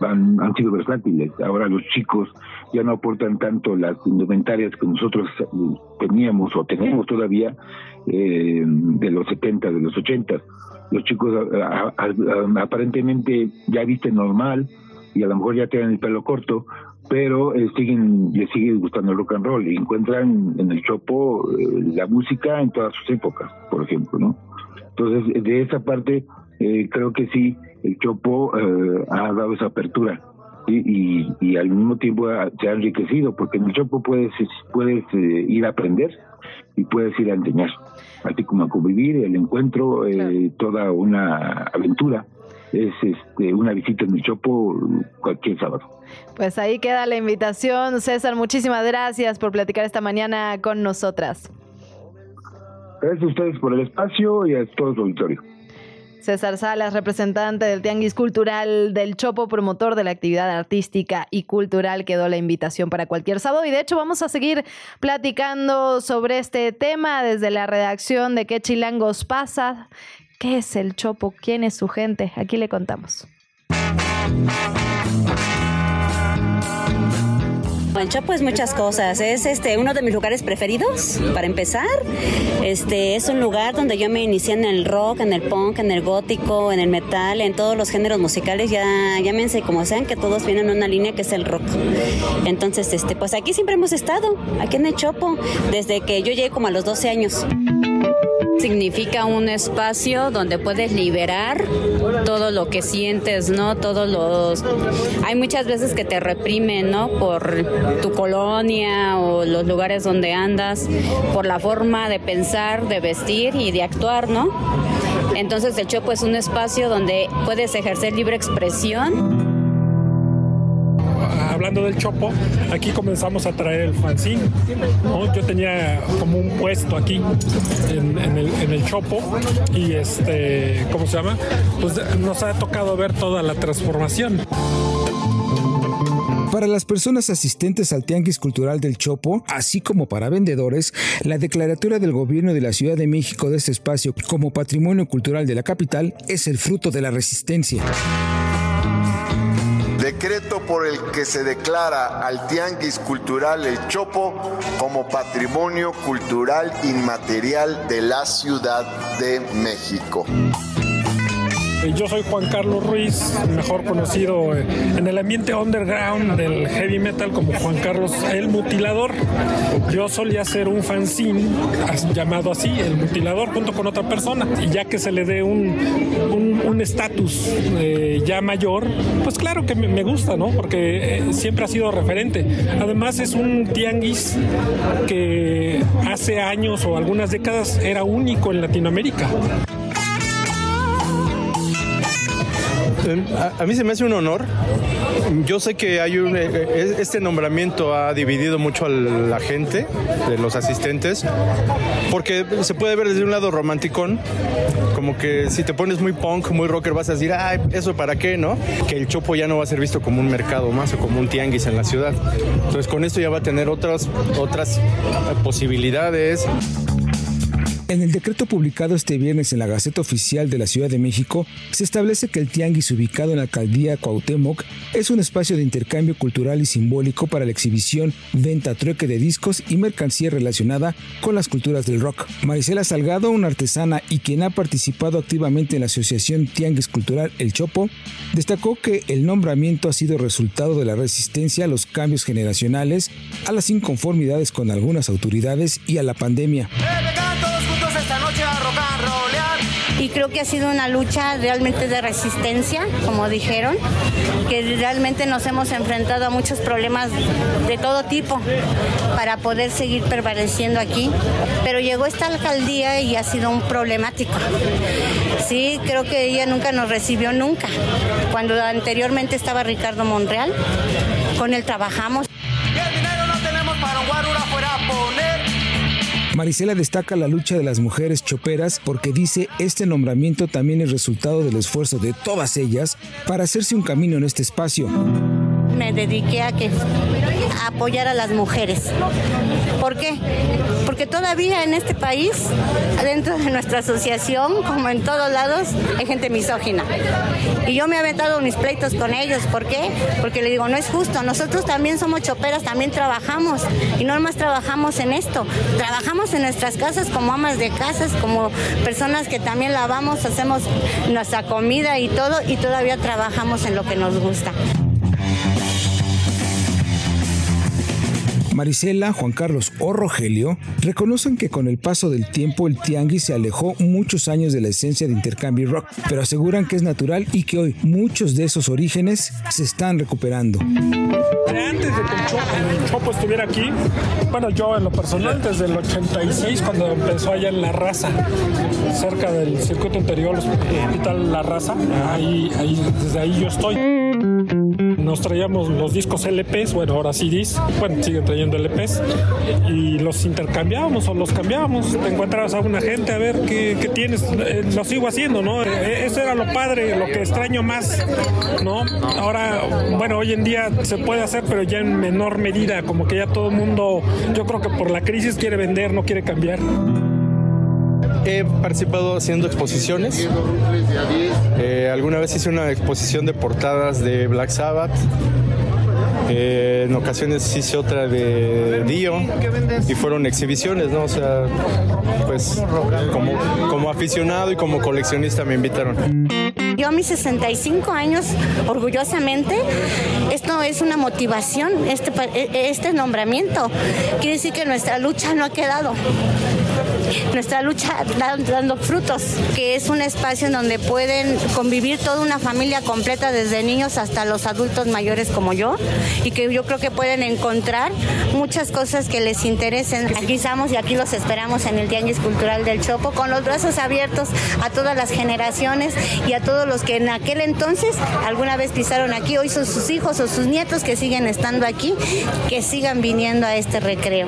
han, sido versátiles. Ahora los chicos ya no aportan tanto las indumentarias que nosotros eh, teníamos o tenemos todavía eh, de los 70, de los 80. Los chicos aparentemente ya visten normal y a lo mejor ya tienen el pelo corto, pero eh, siguen les sigue gustando el rock and roll y encuentran en el chopo la música en todas sus épocas, por ejemplo, ¿no? Entonces, de esa parte, creo que sí, el Chopo eh, ha dado esa apertura y, y, al mismo tiempo se ha enriquecido, porque en el Chopo puedes, puedes eh, ir a aprender y puedes ir a enseñar, así como a convivir, el encuentro, eh, toda una aventura. Es este, una visita en el Chopo cualquier sábado. Pues ahí queda la invitación. César, muchísimas gracias por platicar esta mañana con nosotras. Gracias a ustedes por el espacio y a todo su auditorio. César Salas, representante del Tianguis Cultural del Chopo, promotor de la actividad artística y cultural, quedó la invitación para cualquier sábado. Y de hecho vamos a seguir platicando sobre este tema desde la redacción de ¿Qué Chilangos pasa? ¿Qué es el Chopo? ¿Quién es su gente? Aquí le contamos. El Chopo es muchas cosas. Es este uno de mis lugares preferidos, para empezar. Este es un lugar donde yo me inicié en el rock, en el punk, en el gótico, en el metal, en todos los géneros musicales. Ya llámense como sean, que todos vienen en una línea que es el rock. Entonces, este, pues aquí siempre hemos estado, aquí en el Chopo, desde que yo llegué como a los 12 años. Significa un espacio donde puedes liberar todo lo que sientes, ¿no? Todos los... Hay muchas veces que te reprimen, ¿no? Por tu colonia o los lugares donde andas, por la forma de pensar, de vestir y de actuar, ¿no? Entonces el Chopo es un espacio donde puedes ejercer libre expresión hablando del Chopo, aquí comenzamos a traer el fanzine. Yo tenía como un puesto aquí en, el, Chopo y este, ¿cómo se llama? Pues nos ha tocado ver toda la transformación. Para las personas asistentes al Tianguis Cultural del Chopo, así como para vendedores, la declaratoria del gobierno de la Ciudad de México de este espacio como patrimonio cultural de la capital es el fruto de la resistencia decreto por el que se declara al Tianguis Cultural El Chopo como Patrimonio Cultural Inmaterial de la Ciudad de México. Eh, yo soy Juan Carlos Ruiz, mejor conocido eh, en el ambiente underground del heavy metal como Juan Carlos el Mutilador. Yo solía hacer un fanzine llamado así, el Mutilador, junto con otra persona. Y ya que se le dé un estatus eh, ya mayor, pues claro que me gusta, ¿no? Porque siempre ha sido referente. Además es un tianguis que hace años o algunas décadas era único en Latinoamérica. A, mí se me hace un honor. Yo sé que hay un, eh, eh, este nombramiento ha dividido mucho a la gente, de los asistentes, porque se puede ver desde un lado romanticón, como que si te pones muy punk, muy rocker, vas a decir, ay, eso para qué, ¿no? Que el chopo ya no va a ser visto como un mercado más o como un tianguis en la ciudad. Entonces con esto ya va a tener otras, otras posibilidades. En el decreto publicado este viernes en la Gaceta Oficial de la Ciudad de México, se establece que el tianguis ubicado en la alcaldía Cuauhtémoc es un espacio de intercambio cultural y simbólico para la exhibición, venta, trueque de discos y mercancía relacionada con las culturas del rock. Marisela Salgado, una artesana y quien ha participado activamente en la asociación Tianguis Cultural El Chopo, destacó que el nombramiento ha sido resultado de la resistencia a los cambios generacionales, a las inconformidades con algunas autoridades y a la pandemia y creo que ha sido una lucha realmente de resistencia, como dijeron, que realmente nos hemos enfrentado a muchos problemas de todo tipo para poder seguir prevaleciendo aquí, pero llegó esta alcaldía y ha sido un problemático. Sí, creo que ella nunca nos recibió nunca, cuando anteriormente estaba Ricardo Monreal, con él trabajamos. Marisela destaca la lucha de las mujeres choperas porque dice este nombramiento también es resultado del esfuerzo de todas ellas para hacerse un camino en este espacio me dediqué a que apoyar a las mujeres. ¿Por qué? Porque todavía en este país, dentro de nuestra asociación, como en todos lados, hay gente misógina. Y yo me he aventado mis pleitos con ellos. ¿Por qué? Porque le digo, no es justo. Nosotros también somos choperas, también trabajamos. Y no más trabajamos en esto. Trabajamos en nuestras casas como amas de casas, como personas que también lavamos, hacemos nuestra comida y todo, y todavía trabajamos en lo que nos gusta. Marisela, Juan Carlos o Rogelio reconocen que con el paso del tiempo el tianguis se alejó muchos años de la esencia de intercambio rock, pero aseguran que es natural y que hoy muchos de esos orígenes se están recuperando. Antes de que el Chopo, estuviera aquí, bueno, yo en lo personal, desde el 86, cuando empezó allá en La Raza, cerca del circuito interior, hospital La Raza, ahí, ahí, desde ahí yo estoy. Nos traíamos los discos LPs, bueno, ahora CDs, bueno, siguen trayendo LPs, y los intercambiábamos o los cambiábamos. Te encontrabas a una gente a ver qué, tienes. Eh, lo sigo haciendo, ¿no? Eh, eso era lo padre, lo que extraño más, ¿no? Ahora, bueno, hoy en día se puede hacer, pero ya en menor medida, como que ya todo el mundo, yo creo que por la crisis quiere vender, no quiere cambiar. He participado haciendo exposiciones. Eh, alguna vez hice una exposición de portadas de Black Sabbath. Eh, en ocasiones hice otra de Dio y fueron exhibiciones, ¿no? O sea, pues como, aficionado y como coleccionista me invitaron. Yo a mis 65 años, orgullosamente, esto es una motivación, este, este nombramiento. Quiere decir que nuestra lucha no ha quedado nuestra lucha dando frutos, que es un espacio en donde pueden convivir toda una familia completa, desde niños hasta los adultos mayores como yo, y que yo creo que pueden encontrar muchas cosas que les interesen. Aquí estamos y aquí los esperamos en el Tianguis Cultural del Chopo, con los brazos abiertos a todas las generaciones y a todos los que en aquel entonces alguna vez pisaron aquí, hoy son sus hijos o sus nietos que siguen estando aquí, que sigan viniendo a este recreo.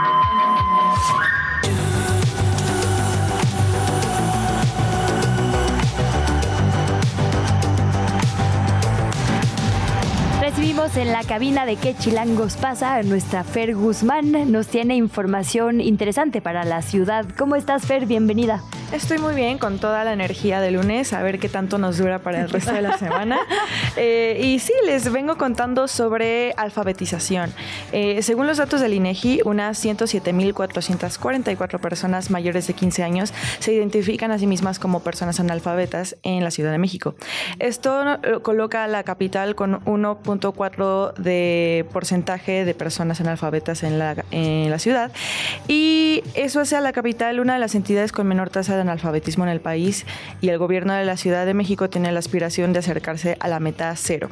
en la cabina de qué chilangos pasa nuestra Fer Guzmán. Nos tiene información interesante para la ciudad. ¿Cómo estás, Fer? Bienvenida. Estoy muy bien con toda la energía de lunes, a ver qué tanto nos dura para el resto de la semana. Eh, y sí, les vengo contando sobre alfabetización. Eh, según los datos del INEGI, unas 107.444 personas mayores de 15 años se identifican a sí mismas como personas analfabetas en la Ciudad de México. Esto coloca a la capital con 1.4 de porcentaje de personas analfabetas en la, en la ciudad y eso hace a la capital una de las entidades con menor tasa de analfabetismo en el país y el gobierno de la Ciudad de México tiene la aspiración de acercarse a la meta cero.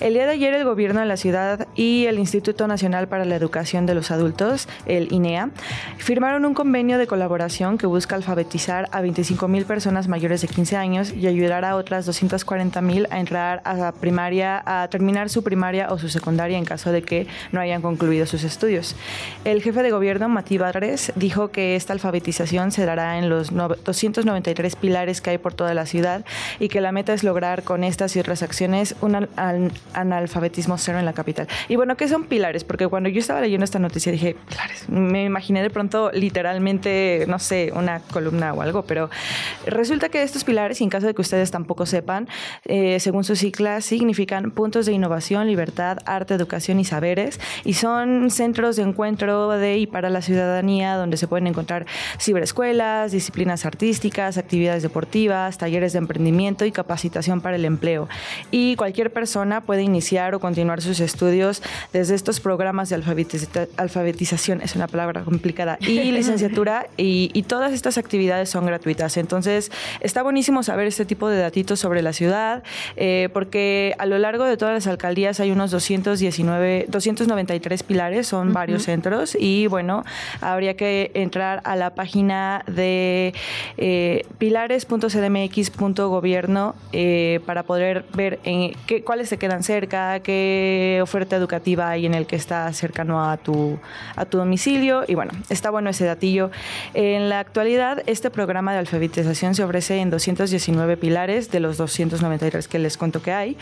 El día de ayer el gobierno de la ciudad y el Instituto Nacional para la Educación de los Adultos, el INEA, firmaron un convenio de colaboración que busca alfabetizar a 25 mil personas mayores de 15 años y ayudar a otras 240 mil a entrar a la primaria, a terminar su primaria o su secundaria en caso de que no hayan concluido sus estudios. El jefe de gobierno, Matí Barres, dijo que esta alfabetización se dará en los 293 pilares que hay por toda la ciudad y que la meta es lograr con estas y otras acciones un analfabetismo cero en la capital. Y bueno, ¿qué son pilares? Porque cuando yo estaba leyendo esta noticia dije, pilares, me imaginé de pronto literalmente, no sé, una columna o algo, pero resulta que estos pilares, y en caso de que ustedes tampoco sepan, eh, según sus siglas, significan puntos de innovación, libertad, arte, educación y saberes, y son centros de encuentro de y para la ciudadanía donde se pueden encontrar ciberescuelas, disciplinas artísticas, actividades deportivas, talleres de emprendimiento y capacitación para el empleo. Y cualquier persona puede iniciar o continuar sus estudios desde estos programas de alfabetización, es una palabra complicada, y licenciatura, y, todas estas actividades son gratuitas. Entonces, está buenísimo saber este tipo de datitos sobre la ciudad, eh, porque a lo largo de todas las alcaldías hay unos 219, 293 pilares, son varios centros, y bueno, habría que entrar a la página de eh, pilares.cdmx.gobierno eh, para poder ver en qué, cuáles se quedan cerca, qué oferta educativa hay en el que está cercano a tu, a tu domicilio. Y bueno, está bueno ese datillo. En la actualidad, este programa de alfabetización se ofrece en 219 pilares de los 293 que les cuento que hay.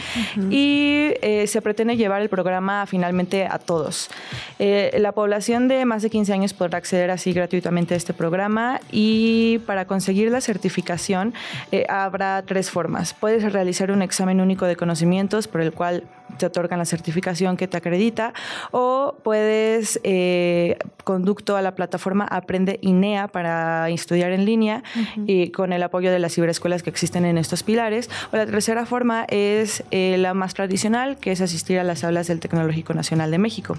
Y eh, se pretende llevar el programa finalmente a todos. Eh, la población de más de 15 años podrá acceder así gratuitamente a este programa y para conseguir la certificación eh, habrá tres formas. Puedes realizar un examen único de conocimientos por el cual te otorgan la certificación que te acredita o puedes eh, conducto a la plataforma Aprende INEA para estudiar en línea y con el apoyo de las ciberescuelas que existen en estos pilares. O la tercera forma es eh, la más tradicional que es asistir a las aulas del Tecnológico Nacional de México.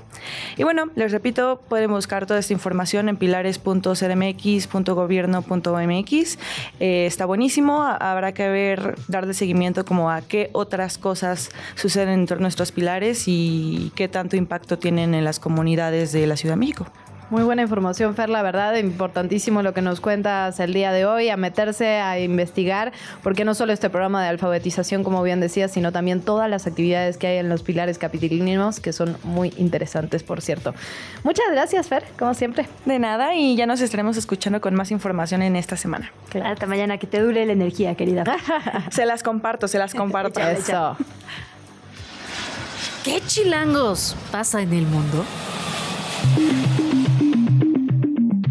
Y bueno les repito pueden buscar toda esta información en pilares.cdmx.gobierno.mx eh, está buenísimo habrá que ver darle seguimiento como a qué otras cosas suceden en nuestros pilares y qué tanto impacto tienen en las comunidades de la Ciudad de México. Muy buena información, Fer, la verdad, importantísimo lo que nos cuentas el día de hoy, a meterse a investigar, porque no solo este programa de alfabetización, como bien decías, sino también todas las actividades que hay en los pilares capitalinos, que son muy interesantes, por cierto. Muchas gracias, Fer, como siempre. De nada, y ya nos estaremos escuchando con más información en esta semana. Claro. Hasta mañana, que te dure la energía, querida. se las comparto, se las comparto. Eso. ¿Qué chilangos pasa en el mundo?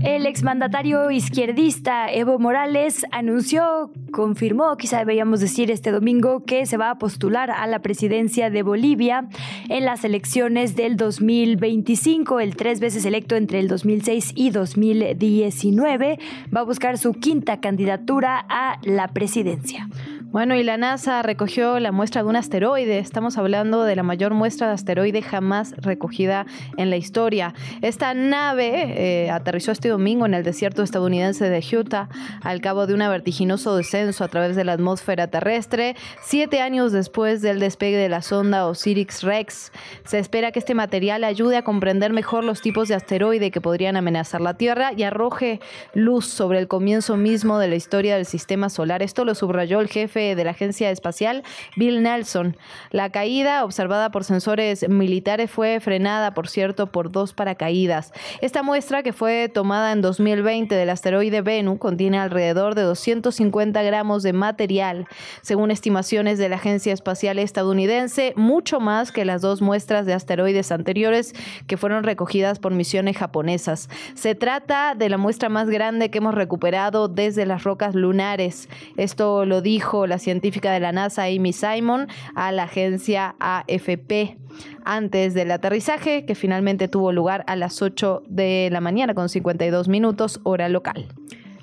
El exmandatario izquierdista Evo Morales anunció, confirmó, quizá deberíamos decir este domingo, que se va a postular a la presidencia de Bolivia en las elecciones del 2025, el tres veces electo entre el 2006 y 2019. Va a buscar su quinta candidatura a la presidencia. Bueno, y la NASA recogió la muestra de un asteroide. Estamos hablando de la mayor muestra de asteroide jamás recogida en la historia. Esta nave eh, aterrizó este domingo en el desierto estadounidense de Utah al cabo de un vertiginoso descenso a través de la atmósfera terrestre, siete años después del despegue de la sonda Osiris-Rex. Se espera que este material ayude a comprender mejor los tipos de asteroide que podrían amenazar la Tierra y arroje luz sobre el comienzo mismo de la historia del sistema solar. Esto lo subrayó el jefe de la agencia espacial, Bill Nelson. La caída, observada por sensores militares, fue frenada, por cierto, por dos paracaídas. Esta muestra, que fue tomada en 2020 del asteroide Bennu, contiene alrededor de 250 gramos de material, según estimaciones de la agencia espacial estadounidense, mucho más que las dos muestras de asteroides anteriores que fueron recogidas por misiones japonesas. Se trata de la muestra más grande que hemos recuperado desde las rocas lunares. Esto lo dijo la científica de la NASA, Amy Simon, a la agencia AFP antes del aterrizaje, que finalmente tuvo lugar a las 8 de la mañana con 52 minutos, hora local.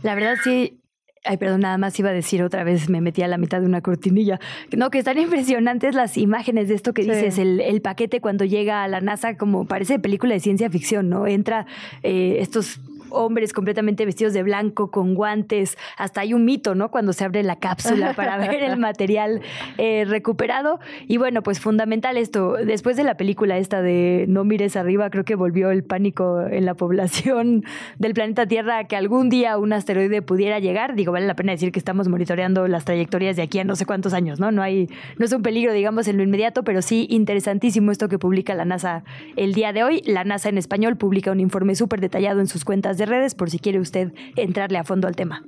La verdad sí, Ay, perdón, nada más iba a decir otra vez, me metí a la mitad de una cortinilla. No, que están impresionantes las imágenes de esto que dices, el, el, paquete cuando llega a la NASA, como parece película de ciencia ficción, ¿no? Entra eh, estos hombres completamente vestidos de blanco, con guantes. Hasta hay un mito, ¿no? Cuando se abre la cápsula para ver el material eh, recuperado. Y bueno, pues fundamental esto. Después de la película esta de No mires arriba, creo que volvió el pánico en la población del planeta Tierra que algún día un asteroide pudiera llegar. Digo, vale la pena decir que estamos monitoreando las trayectorias de aquí a no sé cuántos años, ¿no? No hay, no es un peligro, digamos, en lo inmediato, pero sí interesantísimo esto que publica la NASA el día de hoy. La NASA en español publica un informe súper detallado en sus cuentas de redes por si quiere usted entrarle a fondo al tema.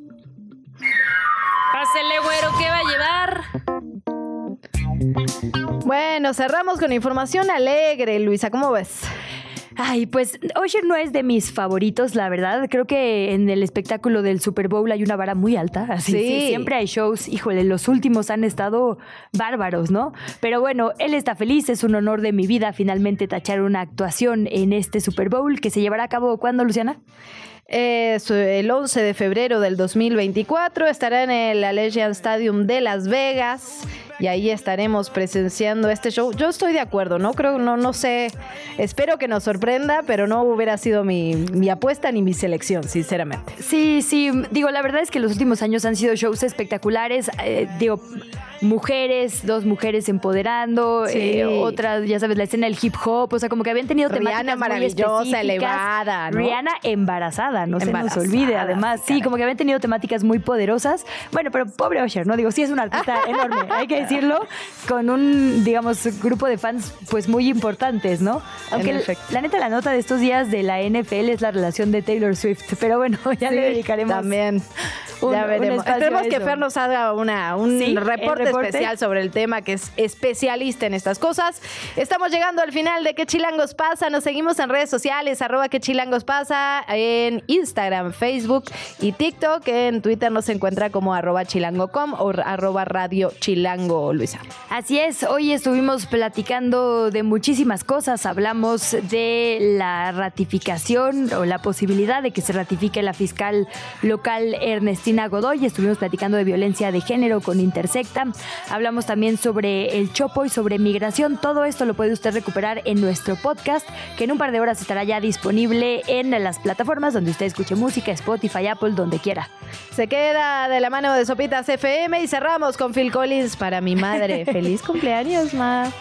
Pásele, güero, ¿qué va a llevar? Bueno, cerramos con información alegre, Luisa, ¿cómo ves? Ay, pues Usher no es de mis favoritos, la verdad. Creo que en el espectáculo del Super Bowl hay una vara muy alta. Así sí. siempre hay shows. Híjole, los últimos han estado bárbaros, ¿no? Pero bueno, él está feliz. Es un honor de mi vida finalmente tachar una actuación en este Super Bowl que se llevará a cabo cuándo, Luciana? Es el 11 de febrero del 2024 estará en el Allegiant Stadium de Las Vegas y ahí estaremos presenciando este show. Yo estoy de acuerdo, ¿no? Creo, no, no sé, espero que nos sorprenda, pero no hubiera sido mi, mi apuesta ni mi selección, sinceramente. Sí, sí, digo, la verdad es que los últimos años han sido shows espectaculares, eh, digo, mujeres, dos mujeres empoderando, Sí. eh, otras, ya sabes, la escena del hip hop, o sea, como que habían tenido Rihanna temáticas muy maravillosa, específicas. elevada, ¿no? Rihanna embarazada, no se nos olvide, además. Sí, como que habían tenido temáticas muy poderosas. Bueno, pero pobre Usher, ¿no? Digo, sí es un artista enorme, hay que decirlo, con un, digamos, grupo de fans pues muy importantes, ¿no? Aunque el- la neta, la nota de estos días de la NFL es la relación de Taylor Swift, pero bueno, ya Sí, le dedicaremos También. un- ya veremos. Esperemos que. Fer nos haga una, un Sí, el reporte, reporte. especial sobre el tema, que es especialista en estas cosas. Estamos llegando al final de ¿Qué chilangos pasa? Nos seguimos en redes sociales, arroba ¿Qué chilangos pasa? En Instagram, Facebook y TikTok. En Twitter nos encuentra como arroba chilango.com o arroba radio chilango, Luisa. Así es, hoy estuvimos platicando de muchísimas cosas. Hablamos de la ratificación o la posibilidad de que se ratifique la fiscal local Ernestina Godoy. Estuvimos platicando de violencia de género con Intersecta. Hablamos también sobre el Chopo y sobre migración. Todo esto lo puede usted recuperar en nuestro podcast, que en un par de horas estará ya disponible en las plataformas donde usted escuche música, Spotify, Apple, donde quiera. Se queda de la mano de Sopitas FM y cerramos con Phil Collins para mi madre. Feliz cumpleaños, ma.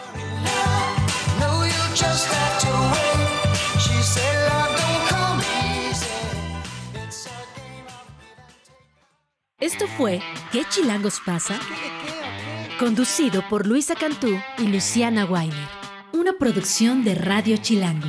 Esto fue ¿Qué chilangos pasa? Conducido por Luisa Cantú y Luciana Weiner. Una producción de Radio Chilango.